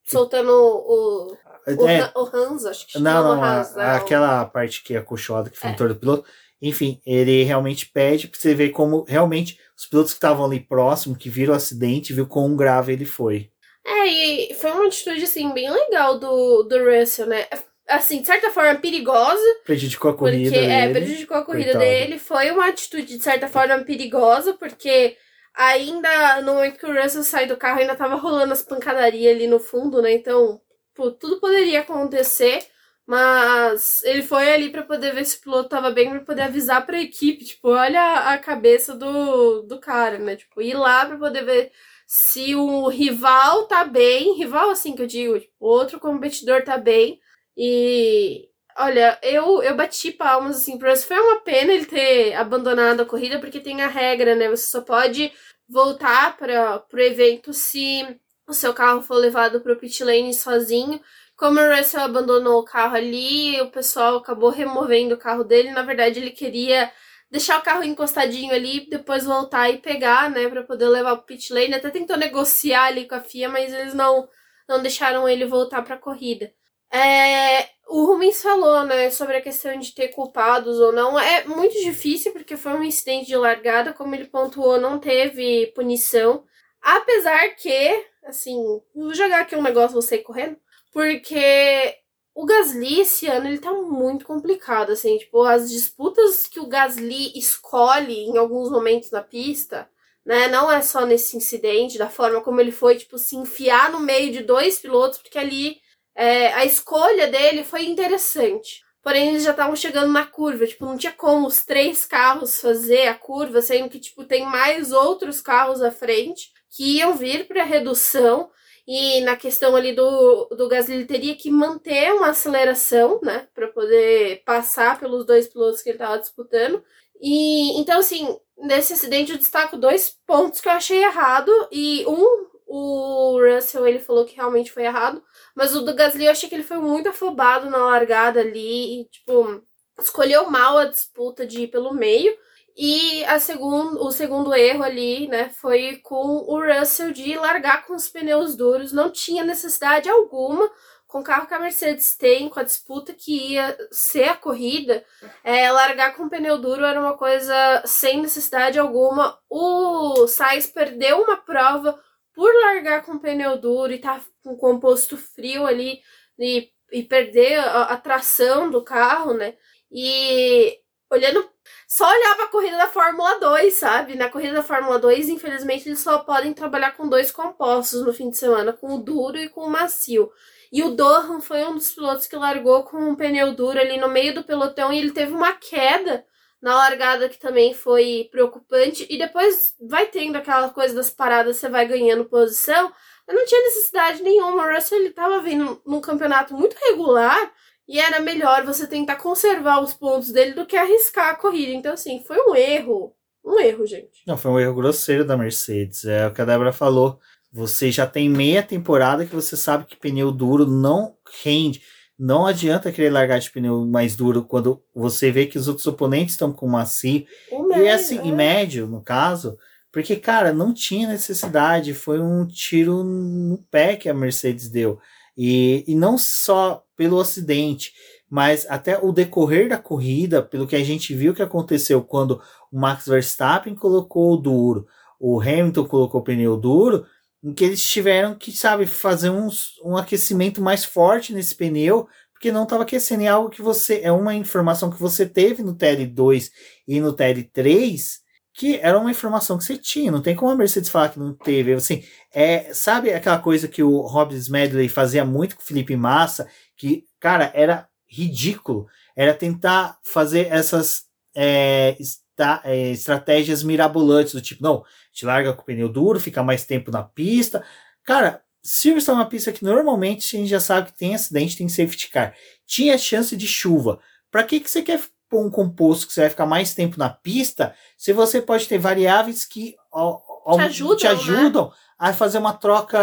soltando o, o, É, o Hans, acho que não, chama não, Hans, a- né? aquela parte que é acolchoada, que foi É. em torno do piloto. Enfim, ele realmente pede pra você ver como realmente os pilotos que estavam ali próximo, que viram o acidente, viu quão grave ele foi. É, e foi uma atitude, assim, bem legal do, do Russell, né? Assim, de certa forma, perigosa, Prejudicou a corrida porque é, dele. prejudicou a corrida Coitado. dele. Foi uma atitude, de certa forma, perigosa, porque ainda no momento que o Russell sai do carro, ainda tava rolando as pancadarias ali no fundo, né? Então, pô, tudo poderia acontecer. Mas ele foi ali pra poder ver se o piloto tava bem, pra poder avisar pra equipe. Tipo, olha a cabeça do, do cara, né? Tipo, ir lá pra poder ver se o rival tá bem. Rival, assim que eu digo, tipo, outro competidor tá bem. E olha, eu, eu bati palmas assim Russell. Foi uma pena ele ter abandonado a corrida, porque tem a regra, né? Você só pode voltar para pro evento se o seu carro for levado pro pit lane sozinho. Como o Russell abandonou o carro ali, o pessoal acabou removendo o carro dele. Na verdade, ele queria deixar o carro encostadinho ali, depois voltar e pegar, né, Pra poder levar pro pit lane. Até tentou negociar ali com a FIA, mas eles não não deixaram ele voltar pra corrida. É, o Rubens falou, né, sobre a questão de ter culpados ou não. É muito difícil porque foi um incidente de largada, como ele pontuou, não teve punição. Apesar que, assim, vou jogar aqui um negócio você correndo, porque o Gasly esse ano ele tá muito complicado, assim, tipo, as disputas que o Gasly escolhe em alguns momentos na pista, né, não é só nesse incidente, da forma como ele foi, tipo, se enfiar no meio de dois pilotos, porque ali é, a escolha dele foi interessante. Porém, eles já estavam chegando na curva, tipo, não tinha como os três carros fazer a curva, sendo que, tipo, tem mais outros carros à frente que iam vir para redução. E na questão ali do, do Gasly, teria que manter uma aceleração, né, para poder passar pelos dois pilotos que ele estava disputando. E então, assim, nesse acidente eu destaco dois pontos que eu achei errado. E um, o Russell, ele falou que realmente foi errado. Mas o do Gasly eu achei que ele foi muito afobado na largada ali. E, tipo, escolheu mal a disputa de ir pelo meio. E a segundo, o segundo erro ali, né, foi com o Russell de largar com os pneus duros. Não tinha necessidade alguma com o carro que a Mercedes tem, com a disputa que ia ser a corrida, é, largar com pneu duro era uma coisa sem necessidade alguma. O Sainz perdeu uma prova por largar com pneu duro e tá com composto frio ali e, e perder a, a tração do carro, né? E olhando só olhar para a corrida da Fórmula 2, sabe? Na corrida da Fórmula 2, infelizmente, eles só podem trabalhar com dois compostos no fim de semana, com o duro e com o macio. E o Dohan foi um dos pilotos que largou com um pneu duro ali no meio do pelotão e ele teve uma queda na largada que também foi preocupante. E depois vai tendo aquela coisa das paradas, você vai ganhando posição. Mas não tinha necessidade nenhuma. O Russell ele tava vindo num campeonato muito regular e era melhor você tentar conservar os pontos dele do que arriscar a corrida. Então, assim, foi um erro. Um erro, gente. Não, foi um erro grosseiro da Mercedes. É o que a Débora falou. Você já tem meia temporada que você sabe que pneu duro não rende. Não adianta querer largar de pneu mais duro quando você vê que os outros oponentes estão com macio. E médio, assim, é. em médio, no caso, porque, cara, não tinha necessidade. Foi um tiro no pé que a Mercedes deu. E, e não só pelo acidente, mas até o decorrer da corrida, pelo que a gente viu que aconteceu quando o Max Verstappen colocou o duro, o Hamilton colocou o pneu duro, em que eles tiveram que, sabe, fazer uns, um aquecimento mais forte nesse pneu, porque não estava aquecendo. É algo que você, é uma informação que você teve no TL2 e no TL3, que era uma informação que você tinha. Não tem como a Mercedes falar que não teve. Assim, é, sabe aquela coisa que o Hobbs Medley fazia muito com o Felipe Massa, que, cara, era ridículo. Era tentar fazer essas é, esta- é, estratégias mirabolantes, do tipo, não, te larga com o pneu duro, fica mais tempo na pista. Cara, Silverstone é uma pista que normalmente a gente já sabe que tem acidente, tem safety car. Tinha chance de chuva. Pra que, que você quer pôr um composto que você vai ficar mais tempo na pista se você pode ter variáveis que ao- ao- ajudam, te né? ajudam a fazer uma troca,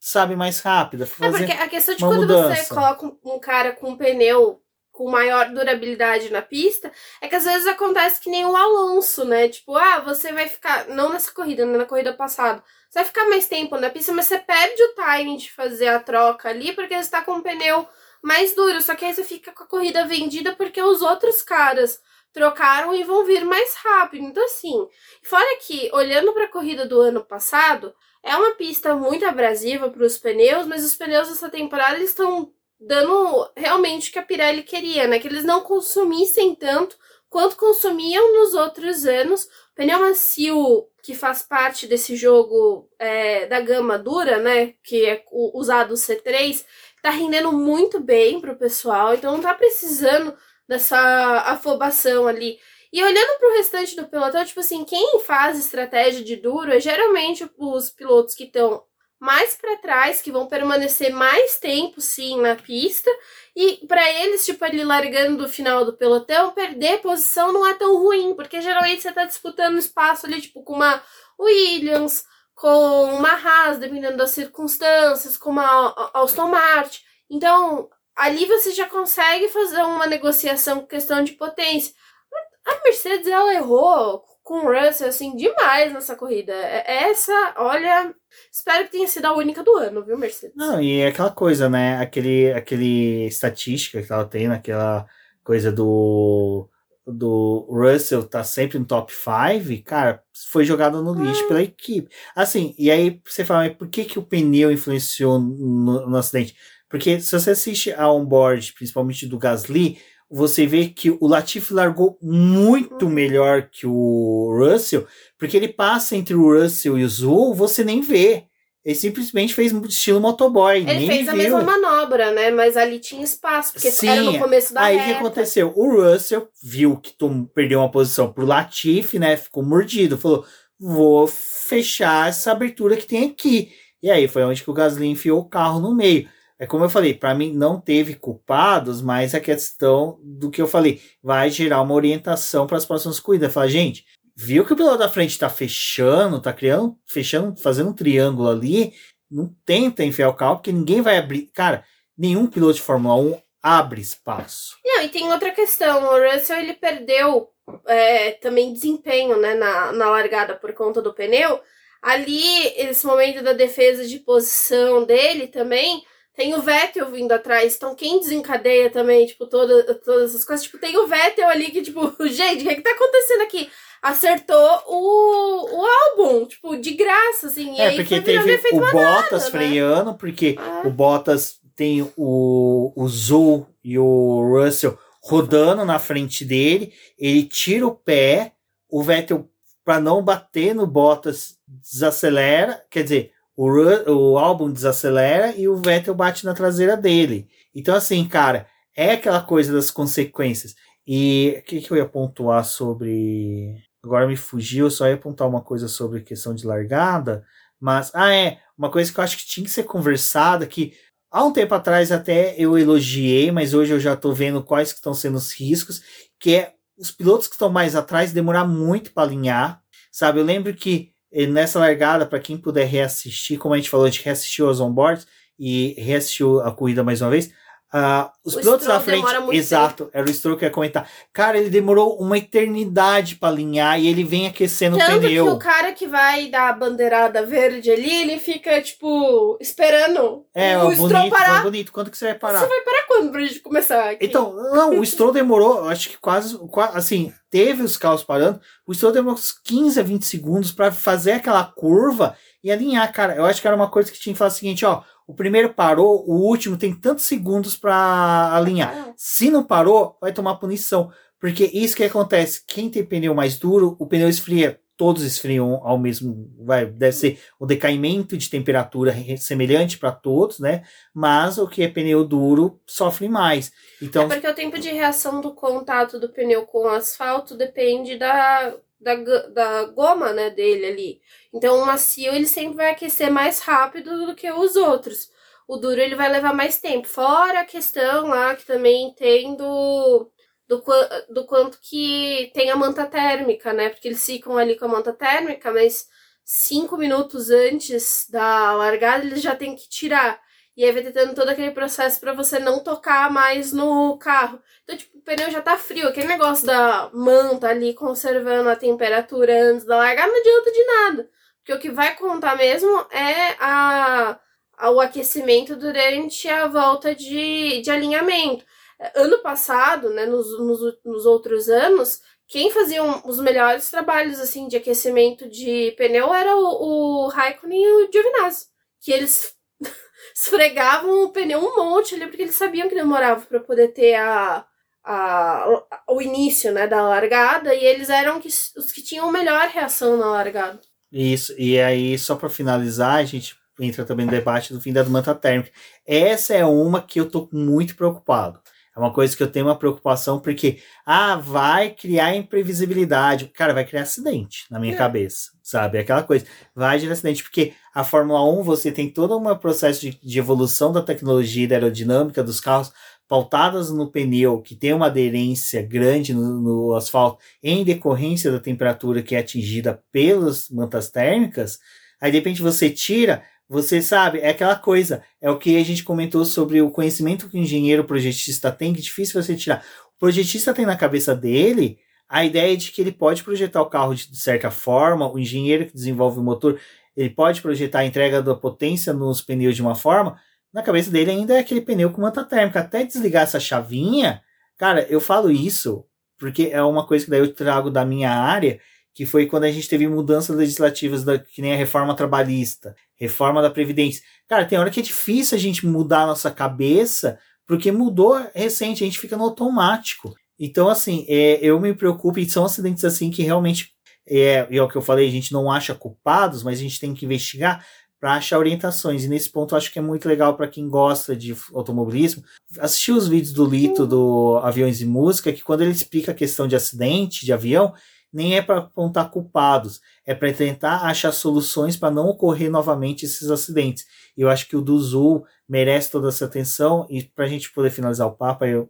sabe, mais rápida? É Fazer... porque a questão de quando você mudança. coloca um- um cara com um pneu com maior durabilidade na pista, é que às vezes acontece que nem o Alonso, né? Tipo, ah, você vai ficar, não nessa corrida, né? na corrida passada, você vai ficar mais tempo na pista, mas você perde o timing de fazer a troca ali, porque você está com o pneu mais duro, só que aí você fica com a corrida vendida porque os outros caras trocaram e vão vir mais rápido. Então, assim, fora que, olhando para a corrida do ano passado, é uma pista muito abrasiva para os pneus, mas os pneus dessa temporada estão dando realmente o que a Pirelli queria, né? Que eles não consumissem tanto quanto consumiam nos outros anos. O pneu macio, que faz parte desse jogo é, da gama dura, né? Que é o, usado o C3, tá rendendo muito bem pro pessoal, então não tá precisando dessa afobação ali. E olhando pro restante do pelotão, tipo assim, quem faz estratégia de duro é geralmente os pilotos que estão mais para trás, que vão permanecer mais tempo, sim, na pista. E para eles, tipo, ali largando do final do pelotão, perder posição não é tão ruim, porque geralmente você tá disputando espaço ali, tipo, com uma Williams, com uma Haas, dependendo das circunstâncias, com uma Aston Martin. Então, ali você já consegue fazer uma negociação com questão de potência. A Mercedes, ela errou com o Russell, assim, demais nessa corrida. É, essa, olha, espero que tenha sido a única do ano, viu, Mercedes? Não, e é aquela coisa, né? Aquele, aquele estatística que ela tem, aquela coisa do do Russell tá sempre no top 5, cara, foi jogado no lixo pela equipe. Assim, e aí você fala, mas por que, que o pneu influenciou no, no acidente? Porque se você assiste a onboard, principalmente do Gasly, você vê que o Latifi largou muito melhor que o Russell, porque ele passa entre o Russell e o Zul, você nem vê. Ele simplesmente fez estilo motoboy. Ele fez a viu. mesma manobra, né? Mas ali tinha espaço, porque Sim, era no começo da Aí o que aconteceu? O Russell viu que tom- perdeu uma posição pro Latifi, né? Ficou mordido. Falou: vou fechar essa abertura que tem aqui. E aí foi onde que o Gasly enfiou o carro no meio. É como eu falei, para mim não teve culpados, mas a questão do que eu falei vai gerar uma orientação para as próximas corridas. Falar, gente, viu que o piloto da frente tá fechando, tá criando, fechando, fazendo um triângulo ali, não tenta enfiar o carro, porque ninguém vai abrir. Cara, nenhum piloto de Fórmula 1 abre espaço. Não, e tem outra questão. O Russell ele perdeu é, também desempenho né, na, na largada por conta do pneu. Ali, esse momento da defesa de posição dele também. Tem o Vettel vindo atrás, então quem desencadeia também, tipo, toda, todas essas coisas, tipo, tem o Vettel ali que, tipo, gente, o que, é que tá acontecendo aqui? Acertou o, o álbum, tipo, de graça, assim. e É, porque teve o Bottas né? freando, porque Ah. o Bottas tem o, o Zul e o Russell rodando na frente dele, ele tira o pé, o Vettel, para não bater no Bottas, desacelera, quer dizer, o, Ru- o álbum desacelera e o Vettel bate na traseira dele. Então, assim, cara, é aquela coisa das consequências. E o que, que eu ia pontuar sobre. Agora me fugiu, eu só ia apontar uma coisa sobre questão de largada. Mas, ah, é, uma coisa que eu acho que tinha que ser conversada, que há um tempo atrás até eu elogiei, mas hoje eu já tô vendo quais que estão sendo os riscos, que é os pilotos que estão mais atrás demorar muito para alinhar, sabe? Eu lembro que nessa largada, para quem puder reassistir, como a gente falou, a gente reassistiu as onboards e reassistiu a corrida mais uma vez, ah, os O pilotos na frente, exato, era o Stroll que ia comentar. Cara, ele demorou uma eternidade para alinhar e ele vem aquecendo o Tanto pneu. que o cara que vai dar a bandeirada verde ali, ele fica, tipo, esperando É, o ó, Stroll bonito, parar. bonito. Quando que você vai parar? Você vai parar quando pra gente começar aqui? Então, não, o Stroll demorou, acho que quase, qua- assim, teve os carros parando, o Stroll demorou uns 15 a 20 segundos para fazer aquela curva e alinhar, cara. Eu acho que era uma coisa que tinha que falar o seguinte, ó, o primeiro parou, o último tem tantos segundos para alinhar. Ah, Se não parou, vai tomar punição. Porque isso que acontece, quem tem pneu mais duro, o pneu esfria. Todos esfriam ao mesmo, vai, deve ser o decaimento de temperatura semelhante para todos, né? Mas o que é pneu duro sofre mais. Então, É porque o tempo de reação do contato do pneu com o asfalto depende da, da, da goma, né, dele ali. Então o macio ele sempre vai aquecer mais rápido do que os outros. O duro ele vai levar mais tempo. Fora a questão lá que também tem do, do, do quanto que tem a manta térmica, né? Porque eles ficam ali com a manta térmica, mas cinco minutos antes da largada eles já têm que tirar. E aí vai tentando todo aquele processo para você não tocar mais no carro. Então, tipo, o pneu já tá frio. Aquele negócio da manta ali conservando a temperatura antes da largada não adianta de nada. Porque o que vai contar mesmo é a, a- o aquecimento durante a volta de, de alinhamento. Ano passado, né, nos, nos, nos outros anos, quem fazia um- os melhores trabalhos assim de aquecimento de pneu era o, o Raikkonen e o Giovinazzi. Que eles esfregavam o pneu um monte ali, porque eles sabiam que demorava para poder ter a, a, o início né, da largada, e eles eram que, os que tinham melhor reação na largada. Isso, e aí, só para finalizar, a gente entra também no debate do fim da manta térmica. Essa é uma que eu tô muito preocupado. É uma coisa que eu tenho uma preocupação, porque, ah, vai criar imprevisibilidade. Cara, vai criar acidente na minha É. cabeça, sabe? É aquela coisa, vai gerar acidente, porque a Fórmula 1 você tem todo um processo de, de evolução da tecnologia e da aerodinâmica dos carros pautadas no pneu, que tem uma aderência grande no, no asfalto, em decorrência da temperatura que é atingida pelas mantas térmicas, aí de repente você tira, você sabe, é aquela coisa, é o que a gente comentou sobre o conhecimento que o engenheiro projetista tem, que é difícil você tirar. O projetista tem na cabeça dele a ideia de que ele pode projetar o carro de certa forma, o engenheiro que desenvolve o motor, ele pode projetar a entrega da potência nos pneus de uma forma, na cabeça dele ainda é aquele pneu com manta térmica. Até desligar essa chavinha, cara, eu falo isso porque é uma coisa que daí eu trago da minha área, que foi quando a gente teve mudanças legislativas, da, que nem a reforma trabalhista, reforma da Previdência. Cara, tem hora que é difícil a gente mudar a nossa cabeça, porque mudou recente, a gente fica no automático. Então, assim, é, eu me preocupo, e são acidentes assim que realmente, é, e é o que eu falei, a gente não acha culpados, mas a gente tem que investigar para achar orientações. E nesse ponto eu acho que é muito legal para quem gosta de automobilismo. Assistir os vídeos do Lito do Aviões e Música, que quando ele explica a questão de acidente de avião, nem é para apontar culpados, é para tentar achar soluções para não ocorrer novamente esses acidentes. E eu acho que o do Zul merece toda essa atenção. E para a gente poder finalizar o papo, eu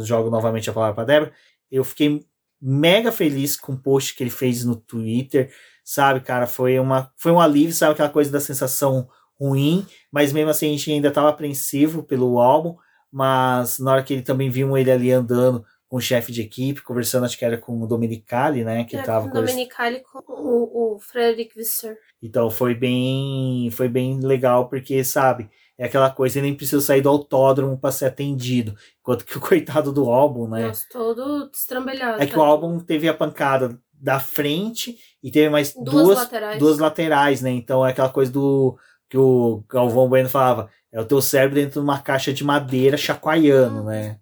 jogo novamente a palavra para Débora. Eu fiquei mega feliz com o post que ele fez no Twitter sabe, cara, foi uma foi um alívio, sabe aquela coisa da sensação ruim, mas mesmo assim a gente ainda estava apreensivo pelo álbum, mas na hora que ele também viu ele ali andando com o chefe de equipe, conversando, acho que era com o Domenicali, né, que É, tava com o. Domenicali com o, o Frederick Visser. Então foi bem, foi bem legal porque, sabe, é aquela coisa, ele nem precisa sair do autódromo para ser atendido, enquanto que o coitado do álbum, né? Nossa, todo destrambelhado. É que o álbum teve a pancada da frente e teve mais Duas duas, laterais. duas laterais, né? Então é aquela coisa do que o Galvão Bueno falava, é o teu cérebro dentro de uma caixa de madeira chacoalhando, né?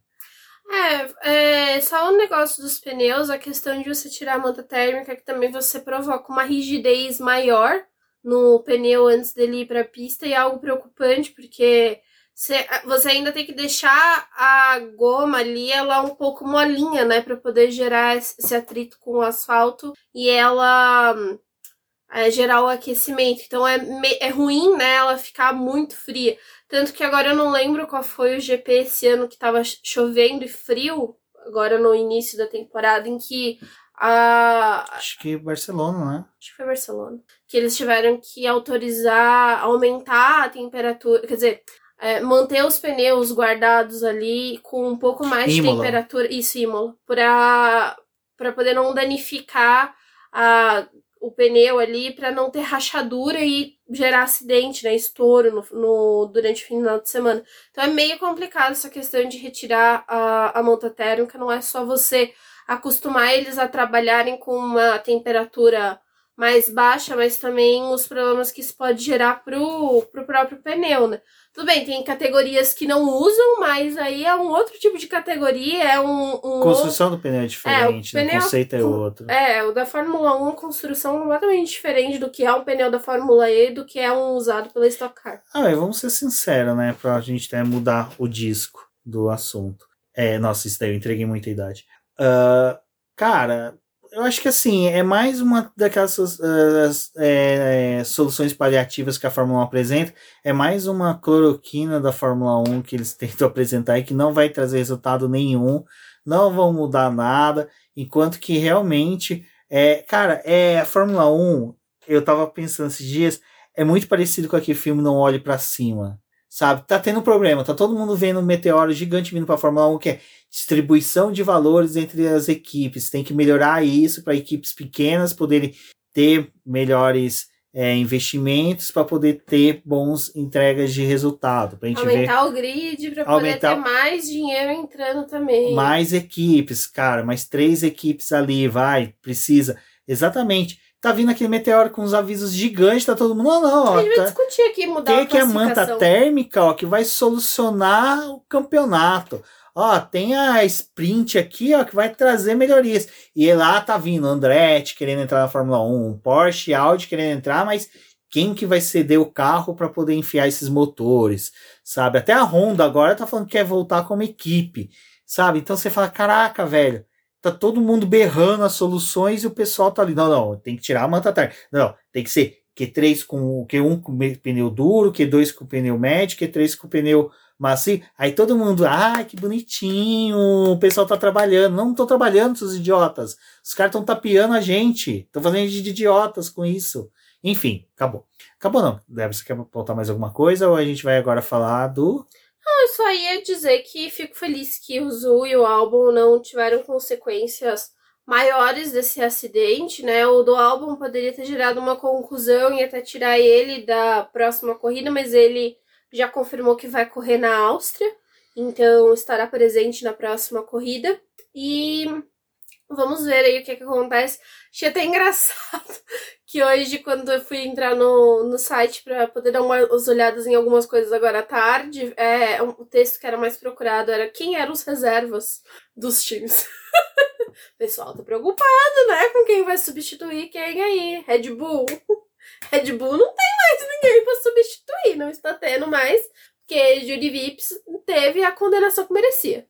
É, é, só o negócio dos pneus, a questão de você tirar a manta térmica, que também você provoca uma rigidez maior no pneu antes dele ir para a pista, e é algo preocupante, porque você, ainda tem que deixar a goma ali, ela um pouco molinha, né, para poder gerar esse atrito com o asfalto e ela é, gerar o aquecimento. Então é, é ruim, né, ela ficar muito fria. Tanto que agora eu não lembro qual foi o GP esse ano que tava chovendo e frio, agora no início da temporada, em que a. Acho que Barcelona, né? Acho que foi Barcelona. Que eles tiveram que autorizar, aumentar a temperatura. Quer dizer, é, manter os pneus guardados ali com um pouco mais de Imola. temperatura. Isso, Imola. Pra, pra poder não danificar a, o pneu ali, pra não ter rachadura e gerar acidente, né? Estouro no, no- durante o final de semana. Então é meio complicado essa questão de retirar a, a monta térmica. Não é só você acostumar eles a trabalharem com uma temperatura mais baixa, mas também os problemas que isso pode gerar pro, pro próprio pneu, né? Tudo bem, tem categorias que não usam, mas aí é um outro tipo de categoria, é um, um Construção do pneu é diferente, É, o né? pneu- o conceito é outro. é, o da Fórmula 1 é uma construção completamente diferente do que é um pneu da Fórmula E do que é um usado pela Stock Car. Ah, mas vamos ser sinceros, né? Pra gente até mudar o disco do assunto. É, nossa, isso daí eu entreguei muita idade. Ah, cara, eu acho que assim, é mais uma daquelas é, soluções paliativas que a Fórmula 1 apresenta. É mais uma cloroquina da Fórmula 1 que eles tentam apresentar e que não vai trazer resultado nenhum, não vão mudar nada, enquanto que realmente, é, cara, é, a Fórmula 1, eu tava pensando esses dias, é muito parecido com aquele filme Não Olhe Pra Cima. Sabe? Tá tendo problema, tá todo mundo vendo um meteoro gigante vindo pra Fórmula 1, que é distribuição de valores entre as equipes. Tem que melhorar isso para equipes pequenas poderem ter melhores é, investimentos para poder ter bons entregas de resultado. Pra gente ver Aumentar o grid pra poder ter mais dinheiro entrando também. mais equipes, cara, mais três equipes ali, vai, precisa. Exatamente. Tá vindo aquele meteoro com uns avisos gigantes, tá todo mundo. Não, não, ó. a gente vai Tá, discutir aqui, mudar tem a aqui a manta classificação. térmica, ó, que vai solucionar o campeonato. Ó, tem a sprint aqui, ó, que vai trazer melhorias. E lá tá vindo Andretti querendo entrar na Fórmula 1, Porsche, Audi querendo entrar, mas quem que vai ceder o carro para poder enfiar esses motores, sabe? Até a Honda agora tá falando que quer voltar como equipe, sabe? Então você fala, caraca, velho, tá todo mundo berrando as soluções e o pessoal tá ali. Não, não, tem que tirar a manta térmica. Não, tem que ser Q3 com Q1 com pneu duro, Q2 com pneu médio, Q3 com pneu macio. Aí todo mundo, ah, que bonitinho, o pessoal tá trabalhando. Não tô trabalhando, seus idiotas. Os caras estão tapeando a gente. Estão fazendo de idiotas com isso. Enfim, acabou. Acabou não. Débora, você quer botar mais alguma coisa ou a gente vai agora falar do. Eu só ia dizer que fico feliz que o Zu e o álbum não tiveram consequências maiores desse acidente, né? O do álbum poderia ter gerado uma conclusão e até tirar ele da próxima corrida, mas ele já confirmou que vai correr na Áustria, então estará presente na próxima corrida. E vamos ver aí o que, que acontece. Achei até engraçado que hoje, quando eu fui entrar no, no site para poder dar umas olhadas em algumas coisas agora à tarde, é, o texto que era mais procurado era quem eram os reservas dos times. o pessoal tá preocupado, né, com quem vai substituir quem aí. Red Bull. Red Bull não tem mais ninguém para substituir, não está tendo mais, porque Judy Vips teve a condenação que merecia.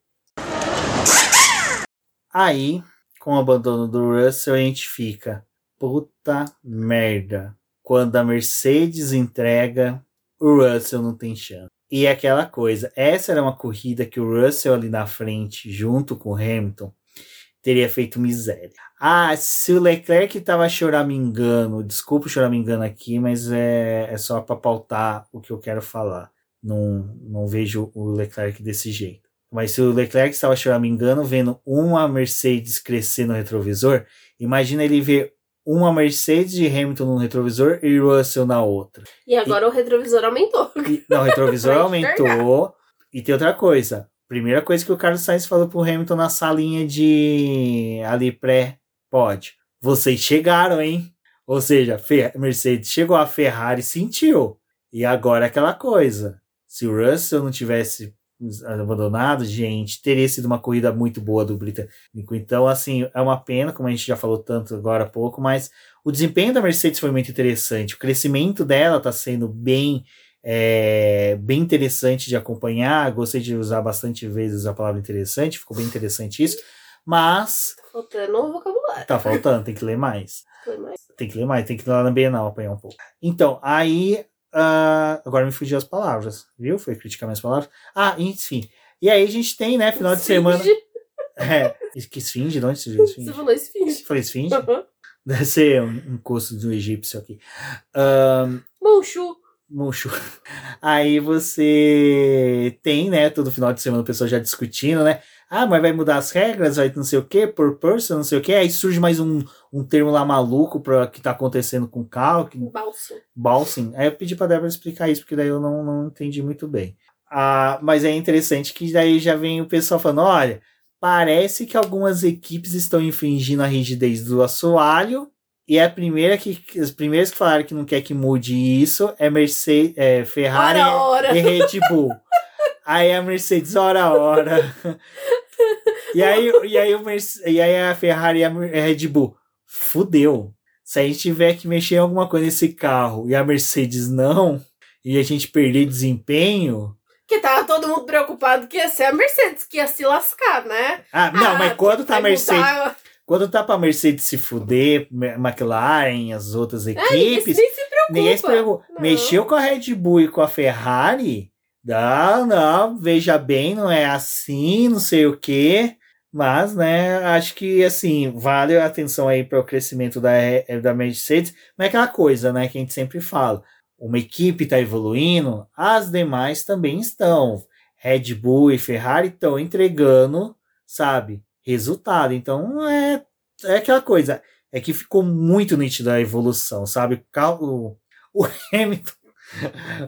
Aí, com o abandono do Russell, a gente fica. Puta merda. Quando a Mercedes entrega, o Russell não tem chance. E aquela coisa, essa era uma corrida que o Russell ali na frente, junto com o Hamilton, teria feito miséria. Ah, se o Leclerc tava choramingando, desculpa choramingando aqui, mas é, é só para pautar o que eu quero falar. Não, não vejo o Leclerc desse jeito. Mas se o Leclerc estava choramingando, vendo uma Mercedes crescer no retrovisor, imagina ele ver uma Mercedes de Hamilton no retrovisor e Russell na outra. E agora o retrovisor aumentou. E, não, o retrovisor aumentou. E tem outra coisa. Primeira coisa que o Carlos Sainz falou pro Hamilton na salinha de ali pré-pódio. Vocês chegaram, hein? Ou seja, Mercedes chegou, a Ferrari sentiu. E agora é aquela coisa. Se o Russell não tivesse abandonado, gente, teria sido uma corrida muito boa do britânico. Então, assim, é uma pena, como a gente já falou tanto agora há pouco, mas o desempenho da Mercedes foi muito interessante. O crescimento dela está sendo bem é, bem interessante de acompanhar. Gostei de usar bastante vezes a palavra interessante, ficou bem interessante isso. Mas Faltando um vocabulário. tá faltando, tem que ler mais. Tem que ler mais, tem que ir lá na Bienal apanhar um pouco. Então, aí. Ah, agora me fugiu as palavras, viu? Foi criticar minhas palavras. Ah, enfim. E aí a gente tem, né, final de semana. Esfinge. É, que esfinge? De onde surgiu Você esfinge? falou esfinge. Falei esfinge? Uhum. Deve ser um, um curso do egípcio aqui. Ahn, Monchu. Murcho. Aí você tem, né, todo final de semana o pessoal já discutindo, né? Ah, mas vai mudar as regras, vai não sei o que, por person, não sei o que. Aí surge mais um, um termo lá maluco para que tá acontecendo com o carro, que Balso. Balsing. Aí eu pedi pra Débora explicar isso, porque daí eu não, não entendi muito bem. Ah, mas é interessante que daí já vem o pessoal falando: olha, parece que algumas equipes estão infringindo a rigidez do assoalho. E a primeira que. As primeiras que falaram que não quer que mude isso é Mercedes, é, Ferrari Ora, ora. e Red Bull. aí a Mercedes, ora, ora. e, aí, e, aí o Merce- e aí a Ferrari e a Red Bull. Fudeu. Se a gente tiver que mexer em alguma coisa nesse carro e a Mercedes não, e a gente perder desempenho. Que tava todo mundo preocupado que ia ser a Mercedes, que ia se lascar, né? Ah, não, Ah, mas quando tá a Mercedes. mudar- Quando tá pra Mercedes se fuder, McLaren, as outras Ah, ninguém equipes. nem se preocupa. Ninguém se preocupa. Não. Mexeu com a Red Bull e com a Ferrari? Não, não, veja bem, não é assim, não sei o quê. Mas, né, acho que, assim, vale a atenção aí para o crescimento da, da Mercedes. Mas é aquela coisa, né, que a gente sempre fala. uma equipe está evoluindo, as demais também estão. Red Bull e Ferrari estão entregando, sabe, resultado. Então é, é aquela coisa. É que ficou muito nítida a evolução, sabe? O, o Hamilton.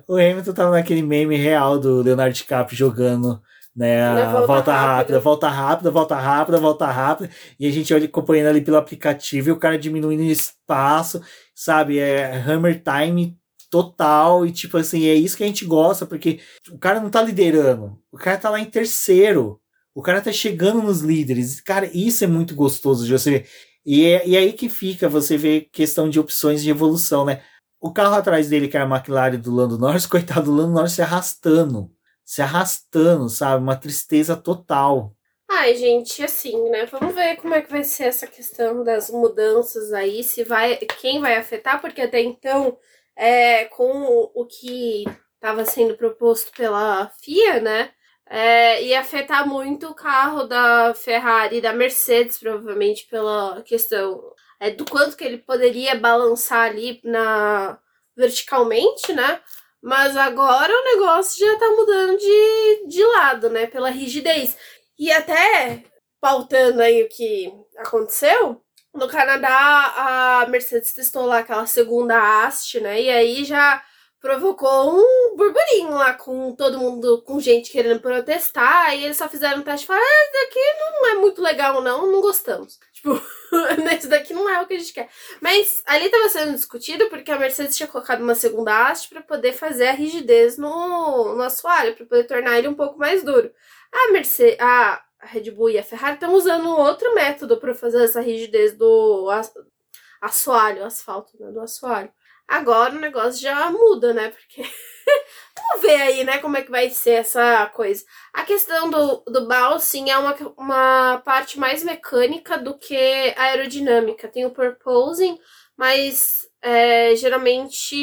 O Hamilton tava naquele meme real do Leonardo DiCaprio jogando né, volta volta, rápida. volta rápida, volta rápida, volta rápida, e a gente olha acompanhando ali pelo aplicativo e o cara diminuindo espaço, sabe? É hammer time total e tipo assim, é isso que a gente gosta, porque o cara não tá liderando, o cara tá lá em terceiro, o cara tá chegando nos líderes, cara, isso é muito gostoso de você ver. E é, e é aí que fica, você vê questão de opções de evolução, né? O carro atrás dele, que é a McLaren do Lando Norris, coitado do Lando Norris se arrastando, se arrastando, sabe? Uma tristeza total. Ai, gente, assim, né? Vamos ver como é que vai ser essa questão das mudanças aí, se vai, quem vai afetar, porque até então, é, com o, que estava sendo proposto pela FIA, né? É, ia afetar muito o carro da Ferrari e da Mercedes, provavelmente pela questão é, do quanto que ele poderia balançar ali na verticalmente, né? Mas agora o negócio já tá mudando de, de lado, né? Pela rigidez. E até pautando aí o que aconteceu, no Canadá a Mercedes testou lá aquela segunda haste, né? E aí já provocou um burburinho lá com todo mundo, com gente querendo protestar. E eles só fizeram um teste e falaram: ah, daqui não é muito legal, não, não gostamos. Tipo, esse daqui não é o que a gente quer. Mas ali estava sendo discutido porque a Mercedes tinha colocado uma segunda haste para poder fazer a rigidez no, no assoalho, para poder tornar ele um pouco mais duro. A Mercedes, a Red Bull e a Ferrari estão usando outro método para fazer essa rigidez do as- assoalho, asfalto, né, do assoalho. Agora o negócio já muda, né? Porque vamos ver aí, né, como é que vai ser essa coisa. A questão do, do bouncing é uma, uma parte mais mecânica do que aerodinâmica. Tem o purposing, mas é, geralmente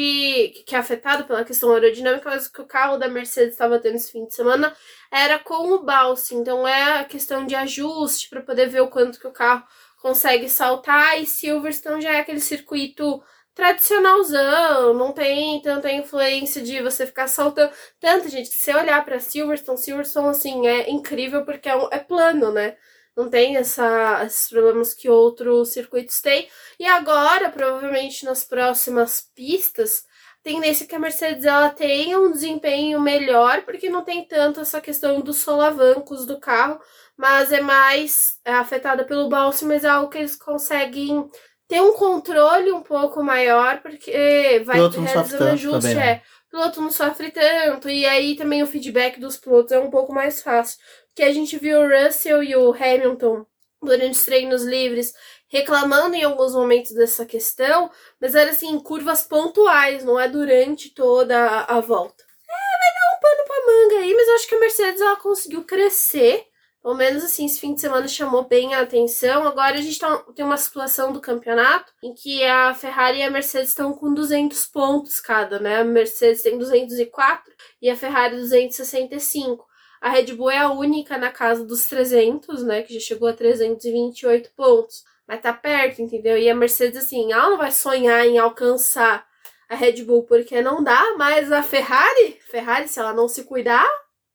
que é afetado pela questão aerodinâmica, mas o que o carro da Mercedes estava tendo esse fim de semana era com o bouncing. Então é a questão de ajuste para poder ver o quanto que o carro consegue saltar. E Silverstone já é aquele circuito tradicionalzão, não tem tanta influência de você ficar saltando. Tanto, gente, que se olhar pra Silverstone, Silverstone, assim, é incrível porque é, um- é plano, né? Não tem essa, esses problemas que outros circuitos têm. E agora, provavelmente nas próximas pistas, tendência que a Mercedes ela tenha um desempenho melhor, porque não tem tanto essa questão dos solavancos do carro, mas é mais é, afetada pelo balse, mas é algo que eles conseguem ter um controle um pouco maior, porque vai realizando tanto ajuste, também, né? é. O piloto não sofre tanto, e aí também o feedback dos pilotos é um pouco mais fácil. Porque a gente viu o Russell e o Hamilton durante os treinos livres reclamando em alguns momentos dessa questão, mas era assim, curvas pontuais, não é durante toda a, a volta. É, vai dar um pano pra manga aí, mas eu acho que a Mercedes ela conseguiu crescer. Pelo menos assim, esse fim de semana chamou bem a atenção. Agora a gente tá- tem uma situação do campeonato em que a Ferrari e a Mercedes estão com 200 pontos cada, né? A Mercedes tem 204 e a Ferrari 265. A Red Bull é a única na casa dos 300, né? Que já chegou a 328 pontos. Mas tá perto, entendeu? E a Mercedes, assim, ela não vai sonhar em alcançar a Red Bull porque não dá, mas a Ferrari, Ferrari, se ela não se cuidar,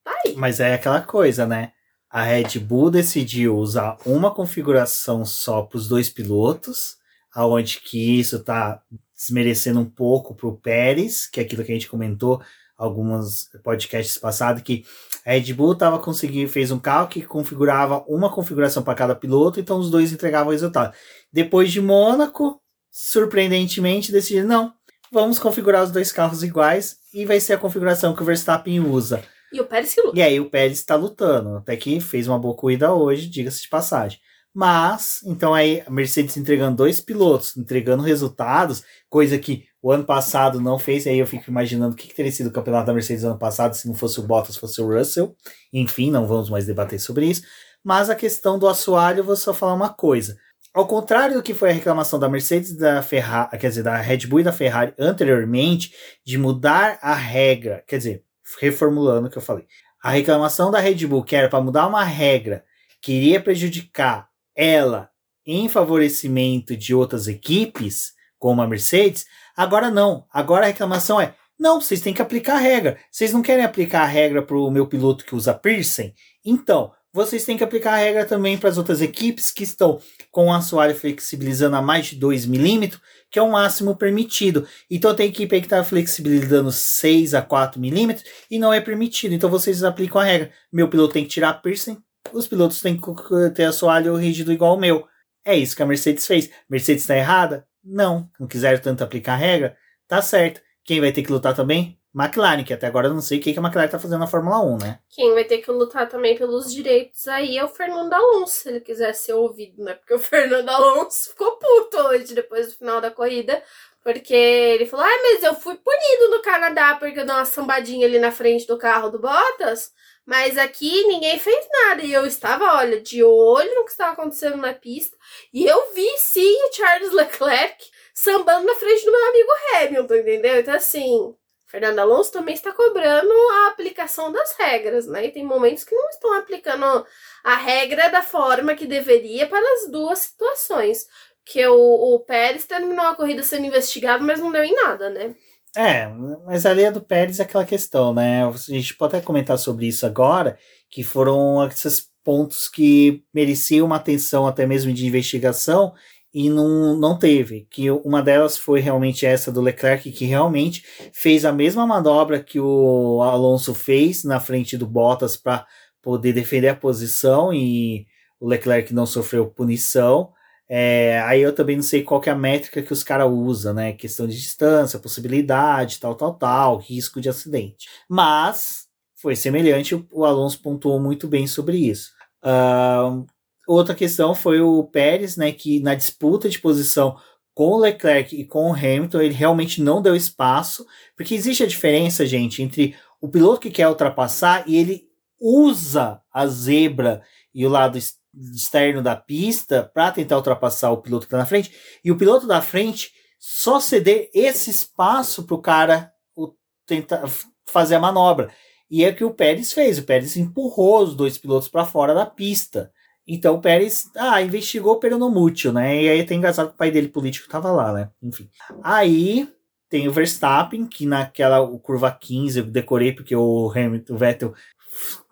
tá aí. Mas é aquela coisa, né? A Red Bull decidiu usar uma configuração só para os dois pilotos, aonde que isso tá desmerecendo um pouco pro Pérez, que é aquilo que a gente comentou alguns podcasts passados, que a Red Bull tava conseguindo, fez um carro que configurava uma configuração para cada piloto, então os dois entregavam o resultado. Depois de Mônaco, surpreendentemente, decidiram, não, vamos configurar os dois carros iguais e vai ser a configuração que o Verstappen usa. E o Pérez que luta. E aí o Pérez está lutando, até que fez uma boa corrida hoje, diga-se de passagem. Mas, então aí a Mercedes entregando dois pilotos, entregando resultados, coisa que o ano passado não fez, aí eu fico imaginando o que, que teria sido o campeonato da Mercedes ano passado se não fosse o Bottas, fosse o Russell. Enfim, não vamos mais debater sobre isso. Mas a questão do assoalho, eu vou só falar uma coisa. Ao contrário do que foi a reclamação da Mercedes da Ferrari, quer dizer, da Red Bull e da Ferrari anteriormente, de mudar a regra, quer dizer, reformulando o que eu falei. A reclamação da Red Bull, que era para mudar uma regra que iria prejudicar ela em favorecimento de outras equipes, como a Mercedes, agora não. Agora a reclamação é: Não, vocês têm que aplicar a regra. Vocês não querem aplicar a regra para o meu piloto que usa piercing? Então, vocês têm que aplicar a regra também para as outras equipes que estão com o assoalho flexibilizando a mais de 2 milímetros, que é o máximo permitido. Então tem equipe aí que está flexibilizando 6 a 4 milímetros e não é permitido. Então vocês aplicam a regra. Meu piloto tem que tirar piercing, os pilotos têm que ter assoalho rígido igual o meu. É isso que a Mercedes fez. Mercedes está errada? Não. Não quiseram tanto aplicar a regra? Tá certo. Quem vai ter que lutar também? McLaren, que até agora eu não sei o que que a McLaren tá fazendo na Fórmula 1, né? Quem vai ter que lutar também pelos direitos aí é o Fernando Alonso, se ele quiser ser ouvido, né? Porque o Fernando Alonso ficou puto hoje, depois do final da corrida, porque ele falou: ah, mas eu fui punido no Canadá porque eu dei uma sambadinha ali na frente do carro do Bottas, mas aqui ninguém fez nada. E eu estava, olha, de olho no que estava acontecendo na pista, e eu vi sim o Charles Leclerc sambando na frente do meu amigo Hamilton, entendeu? Então, assim. Fernando Alonso também está cobrando a aplicação das regras, né? E tem momentos que não estão aplicando a regra da forma que deveria para as duas situações. Que o, o Pérez terminou a corrida sendo investigado, mas não deu em nada, né? É, mas a linha do Pérez é aquela questão, né? A gente pode até comentar sobre isso agora, que foram esses pontos que mereciam uma atenção até mesmo de investigação e não, não teve. Que uma delas foi realmente essa do Leclerc, que realmente fez a mesma manobra que o Alonso fez na frente do Bottas para poder defender a posição e o Leclerc não sofreu punição. É, aí eu também não sei qual que é a métrica que os caras usam, né? Questão de distância, possibilidade, tal, tal, tal, risco de acidente. Mas foi semelhante, o Alonso pontuou muito bem sobre isso. Uh, outra questão foi o Pérez, né? Que na disputa de posição com o Leclerc e com o Hamilton, ele realmente não deu espaço, porque existe a diferença, gente, entre o piloto que quer ultrapassar e ele usa a zebra e o lado externo da pista para tentar ultrapassar o piloto que está na frente, e o piloto da frente só ceder esse espaço para o cara tentar fazer a manobra. E é o que o Pérez fez. O Pérez empurrou os dois pilotos para fora da pista. Então o Pérez, ah, investigou peronomútil, né? E aí tem engraçado que o pai dele político tava lá, né? Enfim. Aí tem o Verstappen, que naquela curva 15 eu decorei porque o Hamilton, o Vettel,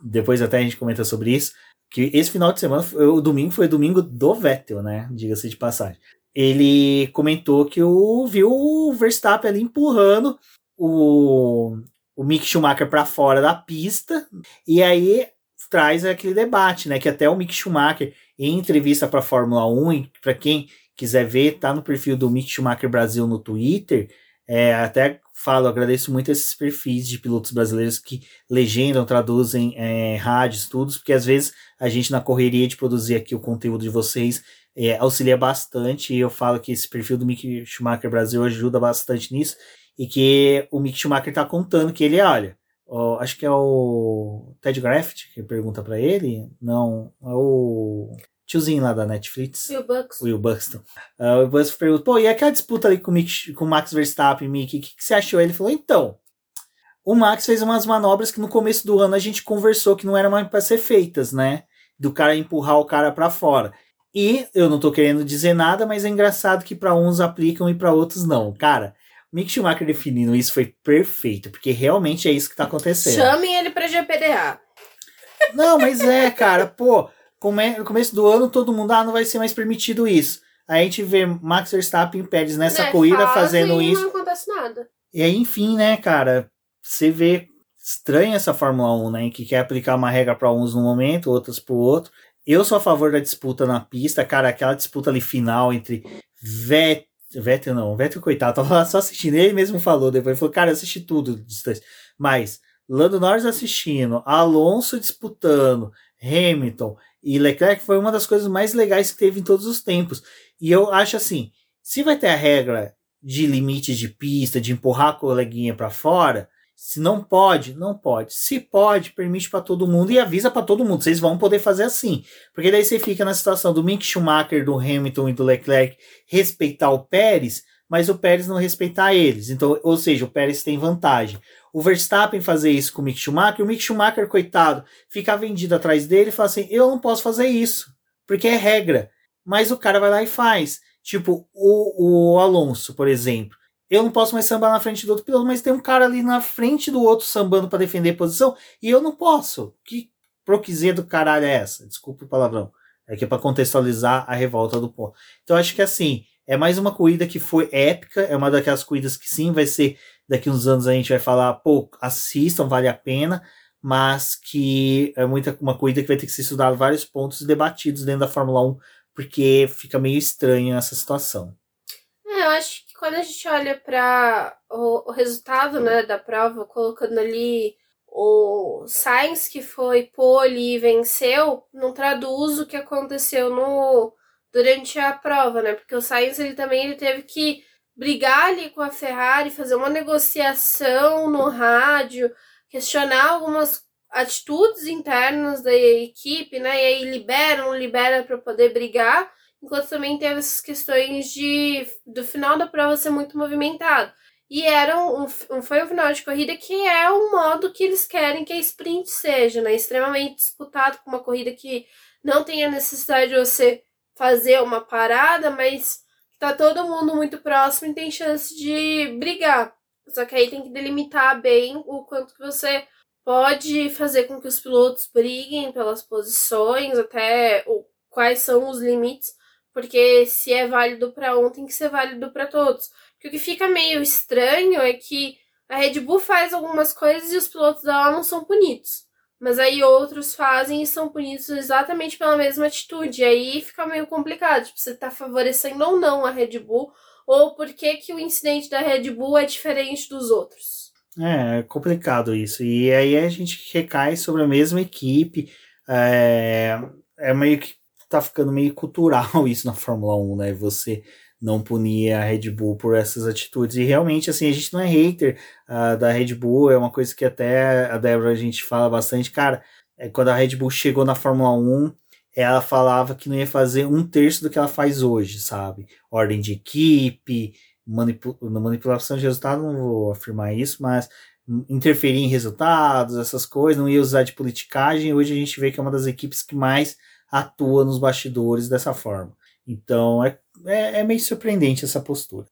depois até a gente comenta sobre isso, que esse final de semana, o domingo foi o domingo do Vettel, né? Diga-se de passagem. Ele comentou que o, viu o Verstappen ali empurrando o, o Mick Schumacher para fora da pista, e aí traz aquele debate, né? Que até o Mick Schumacher, em entrevista para a Fórmula 1, para quem quiser ver, tá no perfil do Mick Schumacher Brasil no Twitter. É, até falo, agradeço muito esses perfis de pilotos brasileiros que legendam, traduzem é, rádios, estudos, porque às vezes a gente, na correria de produzir aqui o conteúdo de vocês, é, auxilia bastante. E eu falo que esse perfil do Mick Schumacher Brasil ajuda bastante nisso. E que o Mick Schumacher tá contando que ele, olha, ó, acho que é o Ted Graft que pergunta para ele. Não, é o tiozinho lá da Netflix. Will Buxton. Will Buxton. Uh, o Will Buxton pergunta, pô, e aquela disputa ali com o, Mick, com o Max Verstappen, Mick, o que, que você achou? Ele falou, então, o Max fez umas manobras que no começo do ano a gente conversou que não eram mais para ser feitas, né? Do cara empurrar o cara para fora. E eu não tô querendo dizer nada, mas é engraçado que para uns aplicam e para outros não. Cara, Mick Schumacher definindo isso foi perfeito, porque realmente é isso que tá acontecendo. Chamem ele pra GPDA. Não, mas é, cara, pô, come, no começo do ano todo mundo, ah, não vai ser mais permitido isso. Aí a gente vê Max Verstappen e Pérez nessa Né, corrida fazendo e isso. Não acontece nada. E aí, enfim, né, cara, você vê estranha essa Fórmula 1, né, que quer aplicar uma regra para uns no momento, outras pro outro. Eu sou a favor da disputa na pista, cara, aquela disputa ali final entre Vettel, Vettel não, Vettel coitado, tava lá só assistindo, ele mesmo falou depois, falou, cara, eu assisti tudo mas Lando Norris assistindo, Alonso disputando, Hamilton e Leclerc foi uma das coisas mais legais que teve em todos os tempos. E eu acho assim, se vai ter a regra de limite de pista, de empurrar a coleguinha para fora, se não pode, não pode. Se pode, permite para todo mundo e avisa para todo mundo. Vocês vão poder fazer assim. Porque daí você fica na situação do Mick Schumacher, do Hamilton e do Leclerc respeitar o Pérez, mas o Pérez não respeitar eles. Então, ou seja, o Pérez tem vantagem. O Verstappen fazer isso com o Mick Schumacher, o Mick Schumacher, coitado, ficar vendido atrás dele e fala assim: eu não posso fazer isso, porque é regra. Mas o cara vai lá e faz. Tipo, o, o Alonso, por exemplo. Eu não posso mais sambar na frente do outro piloto, mas tem um cara ali na frente do outro sambando para defender a posição e eu não posso. Que proquizia do caralho é essa? Desculpa o palavrão. É que é para contextualizar a revolta do ponto. Então acho que assim, é mais uma corrida que foi épica, é uma daquelas corridas que sim vai ser daqui uns anos a gente vai falar, pô, assistam, vale a pena, mas que é muita uma corrida que vai ter que ser estudado vários pontos debatidos dentro da Fórmula 1, porque fica meio estranho essa situação. É, eu acho quando a gente olha para o, o resultado né, da prova, colocando ali o Sainz que foi pole e venceu, não traduz o que aconteceu no durante a prova, né? Porque o Sainz ele também ele teve que brigar ali com a Ferrari, fazer uma negociação no rádio, questionar algumas atitudes internas da equipe, né? E aí libera, não libera para poder brigar, enquanto também teve essas questões de do final da prova ser muito movimentado. E era um, um, foi um final de corrida que é o modo que eles querem que a sprint seja, né? Extremamente disputado, com uma corrida que não tem a necessidade de você fazer uma parada, mas tá todo mundo muito próximo e tem chance de brigar. Só que aí tem que delimitar bem o quanto que você pode fazer com que os pilotos briguem pelas posições, até o, quais são os limites, porque se é válido para um, tem que ser válido para todos. Porque o que fica meio estranho é que a Red Bull faz algumas coisas e os pilotos dela não são punidos. Mas aí outros fazem e são punidos exatamente pela mesma atitude. E aí fica meio complicado. Tipo, você tá favorecendo ou não a Red Bull, ou por que, que o incidente da Red Bull é diferente dos outros. É, é complicado isso. E aí a gente recai sobre a mesma equipe. É, é meio que tá ficando meio cultural isso na Fórmula 1, né? Você não punir a Red Bull por essas atitudes. E realmente, assim, a gente não é hater uh, da Red Bull, é uma coisa que até a Débora a gente fala bastante. Cara, é, quando a Red Bull chegou na Fórmula 1, ela falava que não ia fazer um terço do que ela faz hoje, sabe? Ordem de equipe, manipu manipulação de resultado, não vou afirmar isso, mas interferir em resultados, essas coisas, não ia usar de politicagem. Hoje a gente vê que é uma das equipes que mais atua nos bastidores dessa forma. Então é é, é meio surpreendente essa postura.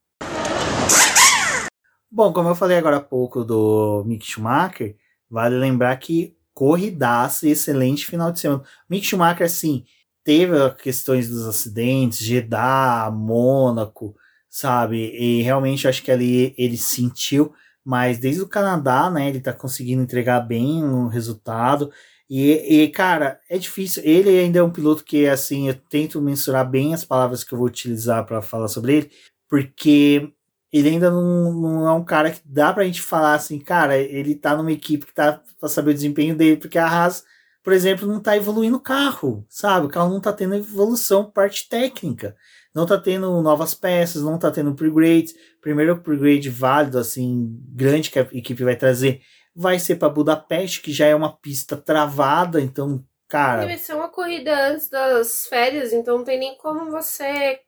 Bom, como eu falei agora há pouco do Mick Schumacher, vale lembrar que corridaça e excelente final de semana. Mick Schumacher, assim, teve questões dos acidentes, Jeddah, Mônaco, sabe? E realmente acho que ali ele sentiu, mas desde o Canadá, né, ele tá conseguindo entregar bem o resultado. E, e, cara, é difícil. Ele ainda é um piloto que, assim, eu tento mensurar bem as palavras que eu vou utilizar para falar sobre ele, porque ele ainda não, não é um cara que dá pra gente falar assim, cara, ele tá numa equipe que tá pra saber o desempenho dele, porque a Haas, por exemplo, não tá evoluindo o carro, sabe? O carro não tá tendo evolução parte técnica, não tá tendo novas peças, não tá tendo upgrades. Primeiro upgrade válido, assim, grande que a equipe vai trazer vai ser para Budapeste, que já é uma pista travada, então, cara. Vai ser uma corrida antes das férias, então não tem nem como você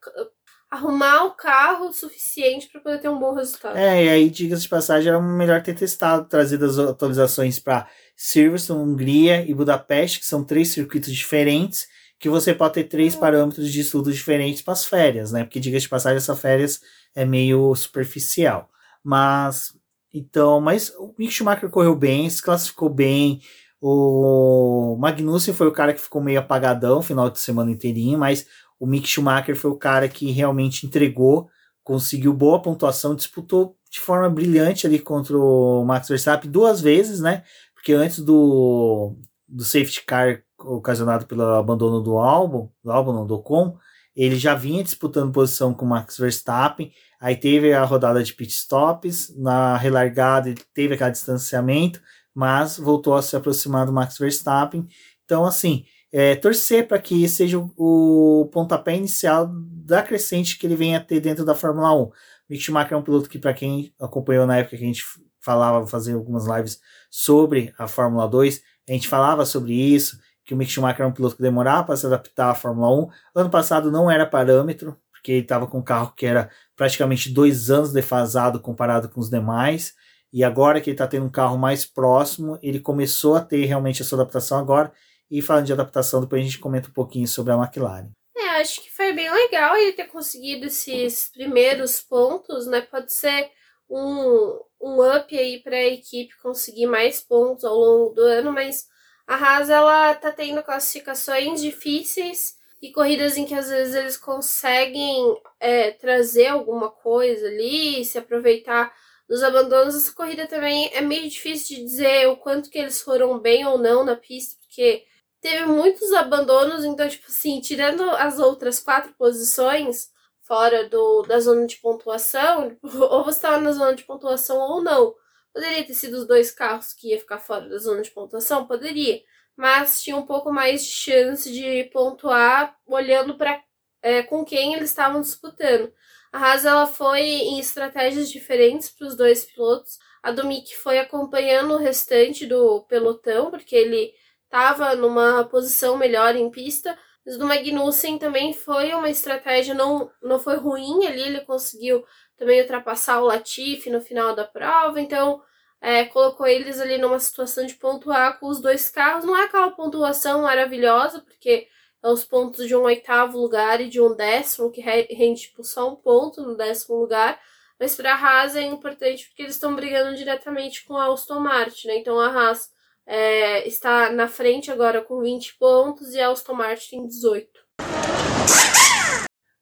arrumar o carro suficiente para poder ter um bom resultado. É, e aí, diga-se de passagem, era melhor ter testado, trazido as atualizações para Silverstone, Hungria e Budapeste, que são três circuitos diferentes, que você pode ter três parâmetros de estudo diferentes para as férias, né? Porque, diga-se de passagem, essa férias é meio superficial. Mas então, mas o Mick Schumacher correu bem, se classificou bem. O Magnussen foi o cara que ficou meio apagadão final de semana inteirinho, mas o Mick Schumacher foi o cara que realmente entregou, conseguiu boa pontuação, disputou de forma brilhante ali contra o Max Verstappen duas vezes, né? Porque antes do, do safety car ocasionado pelo abandono do álbum, do álbum não, do Ocon, ele já vinha disputando posição com o Max Verstappen, Aí teve a rodada de pit stops, na relargada ele teve aquele distanciamento, mas voltou a se aproximar do Max Verstappen. Então, assim, é, torcer para que seja o, pontapé inicial da crescente que ele venha a ter dentro da Fórmula 1. Mick Schumacher é um piloto que, para quem acompanhou na época que a gente falava, fazer algumas lives sobre a Fórmula 2, a gente falava sobre isso, que o Mick Schumacher é um piloto que demorava para se adaptar à Fórmula 1. Ano passado não era parâmetro, porque ele estava com um carro que era praticamente dois anos defasado comparado com os demais. E agora que ele está tendo um carro mais próximo, ele começou a ter realmente a sua adaptação agora. E falando de adaptação, depois a gente comenta um pouquinho sobre a McLaren. É, acho que foi bem legal ele ter conseguido esses primeiros pontos, né? Pode ser um, um up aí para a equipe conseguir mais pontos ao longo do ano, mas a Haas ela tá tendo classificações difíceis e corridas em que às vezes eles conseguem é, trazer alguma coisa ali, se aproveitar dos abandonos. Essa corrida também é meio difícil de dizer o quanto que eles foram bem ou não na pista, porque teve muitos abandonos, então, tipo assim, tirando as outras quatro posições fora do, da zona de pontuação, ou você estava na zona de pontuação ou não. Poderia ter sido os dois carros que ia ficar fora da zona de pontuação? Poderia mas tinha um pouco mais de chance de pontuar olhando para é, com quem eles estavam disputando. A Haas ela foi em estratégias diferentes para os dois pilotos. A do Mick foi acompanhando o restante do pelotão, porque ele estava numa posição melhor em pista. Mas do Magnussen também foi uma estratégia, não, não foi ruim ali, ele conseguiu também ultrapassar o Latifi no final da prova. Então, é, colocou eles ali numa situação de pontuar com os dois carros. Não é aquela pontuação maravilhosa, porque é os pontos de um oitavo lugar e de um décimo, que rende tipo, só um ponto no décimo lugar. Mas para a Haas é importante porque eles estão brigando diretamente com a Aston Martin, né? Então a Haas é, está na frente agora com 20 pontos e a Aston Martin tem 18.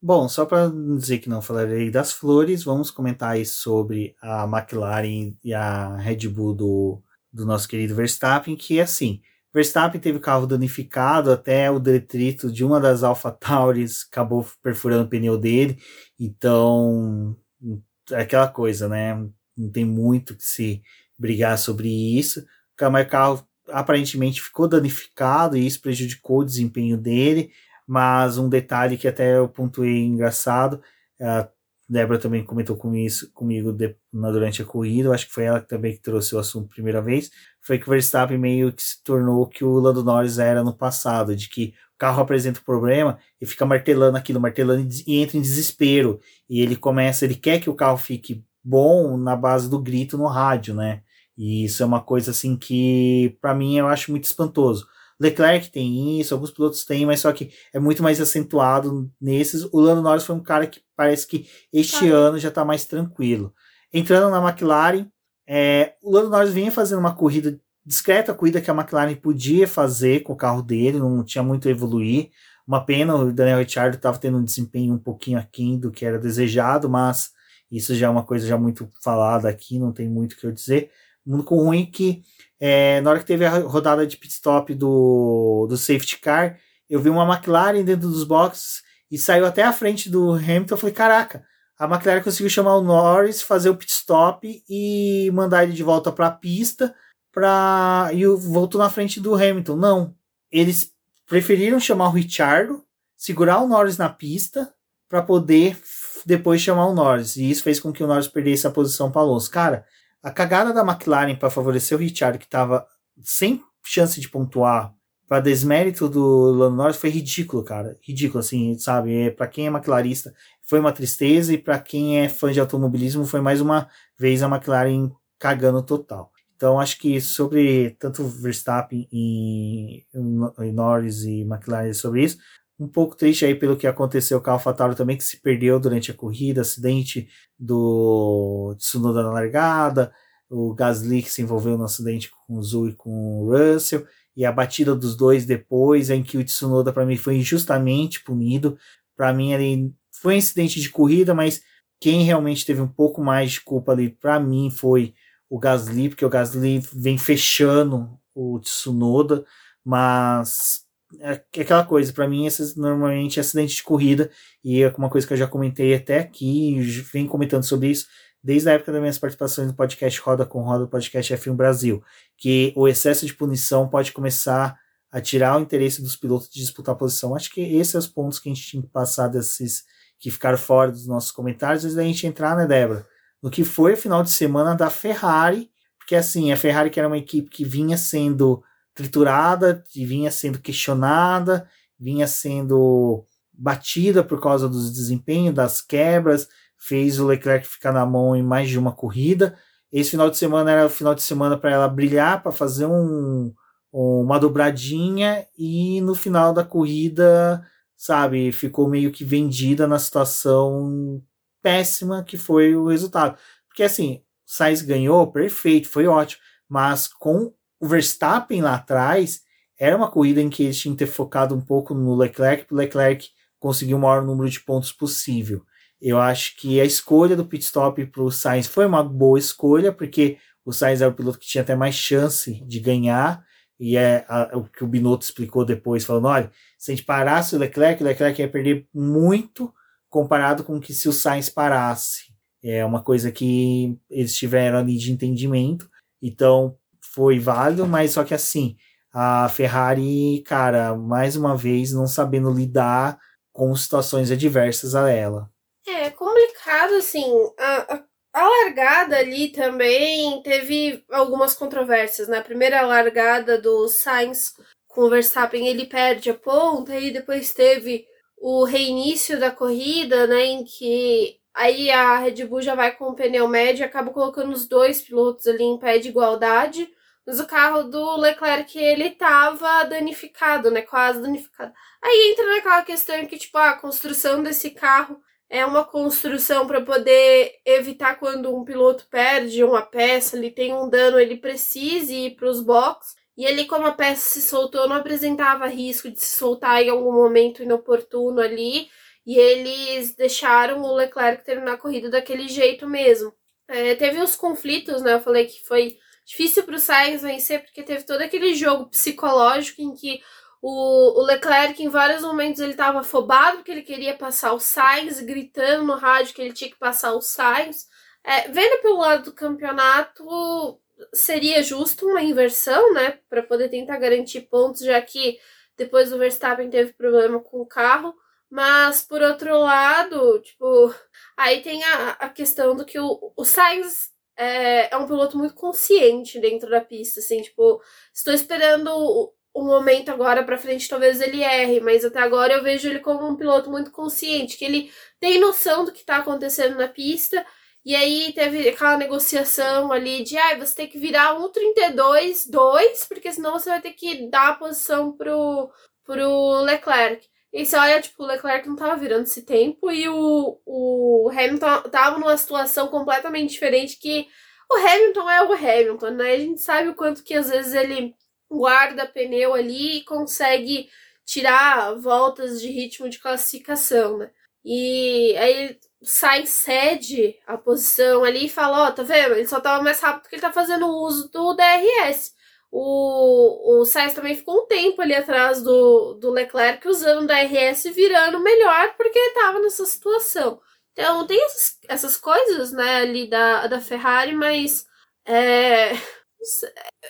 Bom, só para dizer que não falarei das flores, vamos comentar aí sobre a McLaren e a Red Bull do, do nosso querido Verstappen, que é assim, Verstappen teve o carro danificado, até o detrito de uma das Alpha Tauris acabou perfurando o pneu dele, então é aquela coisa, né? Não tem muito que se brigar sobre isso. O carro aparentemente ficou danificado e isso prejudicou o desempenho dele. Mas um detalhe que até eu pontuei engraçado, a Débora também comentou com isso, comigo de, na, durante a corrida, eu acho que foi ela também que trouxe o assunto primeira vez, foi que o Verstappen meio que se tornou o que o Lando Norris era no passado, de que o carro apresenta um problema e fica martelando aquilo, martelando e entra em desespero. E ele começa, ele quer que o carro fique bom na base do grito no rádio, né? E isso é uma coisa assim que para mim eu acho muito espantoso. Leclerc tem isso, alguns pilotos têm, mas só que é muito mais acentuado nesses. O Lando Norris foi um cara que parece que este tá. ano já está mais tranquilo. Entrando na McLaren, é, o Lando Norris vinha fazendo uma corrida discreta, a corrida que a McLaren podia fazer com o carro dele, não tinha muito a evoluir. Uma pena, o Daniel Ricciardo estava tendo um desempenho um pouquinho aquém do que era desejado, mas isso já é uma coisa já muito falada aqui, não tem muito o que eu dizer. O único ruim é que é, na hora que teve a rodada de pit stop do, do safety car, eu vi uma McLaren dentro dos boxes e saiu até a frente do Hamilton. Eu falei, caraca, a McLaren conseguiu chamar o Norris, fazer o pit stop e mandar ele de volta para a pista pra... e voltou na frente do Hamilton. Não, eles preferiram chamar o Richardo, segurar o Norris na pista para poder depois chamar o Norris. E isso fez com que o Norris perdesse a posição para Alonso. Cara, a cagada da McLaren para favorecer o Richard, que estava sem chance de pontuar, para desmérito do Lando Norris, foi ridículo, cara. Ridículo, assim, sabe? É, para quem é McLarista, foi uma tristeza, e para quem é fã de automobilismo, foi mais uma vez a McLaren cagando total. Então, acho que sobre tanto Verstappen e, e Norris e McLaren sobre isso, um pouco triste aí pelo que aconteceu com a AlphaTauri também, que se perdeu durante a corrida, acidente do Tsunoda na largada, o Gasly que se envolveu no acidente com o Zul e com o Russell, e a batida dos dois depois, em que o Tsunoda para mim foi injustamente punido. Para mim ele foi um incidente de corrida, mas quem realmente teve um pouco mais de culpa ali para mim foi o Gasly, porque o Gasly vem fechando o Tsunoda, mas é, é aquela coisa, para mim, esses normalmente é acidente de corrida, e é uma coisa que eu já comentei até aqui, vem comentando sobre isso desde a época das minhas participações no podcast Roda com Roda, podcast F1 Brasil, que o excesso de punição pode começar a tirar o interesse dos pilotos de disputar a posição. Acho que esses são os pontos que a gente tinha que passar desses que ficaram fora dos nossos comentários, antes da gente entrar, né, Débora? No que foi o final de semana da Ferrari, porque assim, a Ferrari que era uma equipe que vinha sendo triturada, e vinha sendo questionada, vinha sendo batida por causa dos desempenhos, das quebras, fez o Leclerc ficar na mão em mais de uma corrida. Esse final de semana era o final de semana para ela brilhar, para fazer um, uma dobradinha e no final da corrida, sabe, ficou meio que vendida na situação péssima que foi o resultado. Porque assim, Sainz ganhou, perfeito, foi ótimo, mas com o Verstappen lá atrás, era uma corrida em que eles tinham que ter focado um pouco no Leclerc, para o Leclerc conseguir o maior número de pontos possível. Eu acho que a escolha do pit stop para o Sainz foi uma boa escolha, porque o Sainz era o piloto que tinha até mais chance de ganhar, e é a- o que o Binotto explicou depois, falando, olha, se a gente parasse o Leclerc, o Leclerc ia perder muito comparado com que se o Sainz parasse. É uma coisa que eles tiveram ali de entendimento, então foi válido, mas só que assim, a Ferrari, cara, mais uma vez não sabendo lidar com situações adversas a ela. É complicado, assim. A, a, a largada ali também teve algumas controvérsias, né? A primeira largada do Sainz com o Verstappen, ele perde a ponta, e depois teve o reinício da corrida, né? Em que aí a Red Bull já vai com o pneu médio e acaba colocando os dois pilotos ali em pé de igualdade. Mas o carro do Leclerc, ele tava danificado, né? Quase danificado. Aí entra naquela questão que, tipo, a construção desse carro é uma construção para poder evitar quando um piloto perde uma peça, ele tem um dano, ele precise ir para os boxes. E ele, como a peça se soltou, não apresentava risco de se soltar em algum momento inoportuno ali. E eles deixaram o Leclerc terminar a corrida daquele jeito mesmo. É, teve os conflitos, né? Eu falei que foi difícil para o Sainz vencer, porque teve todo aquele jogo psicológico em que o, o Leclerc, em vários momentos, ele estava afobado porque ele queria passar o Sainz, gritando no rádio que ele tinha que passar o Sainz. É, vendo pelo lado do campeonato, seria justo uma inversão, né? Para poder tentar garantir pontos, já que depois o Verstappen teve problema com o carro. Mas, por outro lado, tipo, aí tem a, a questão do que o, o Sainz é, é um piloto muito consciente dentro da pista, assim, tipo, estou esperando o momento agora pra frente, talvez ele erre, mas até agora eu vejo ele como um piloto muito consciente, que ele tem noção do que tá acontecendo na pista, e aí teve aquela negociação ali de, ah, você tem que virar 1.32, 2, porque senão você vai ter que dar a posição pro, pro Leclerc. E você olha, tipo, o Leclerc não tava virando esse tempo e o, o Hamilton tava numa situação completamente diferente que o Hamilton é o Hamilton, né? A gente sabe o quanto que às vezes ele guarda pneu ali e consegue tirar voltas de ritmo de classificação, né? E aí sai, cede a posição ali e fala, ó, tá vendo? Ele só tava mais rápido porque ele tá fazendo uso do DRS. O, o Sainz também ficou um tempo ali atrás do, do Leclerc usando o DRS virando melhor porque ele tava nessa situação. Então tem essas, essas coisas, né, ali da, da Ferrari, mas é,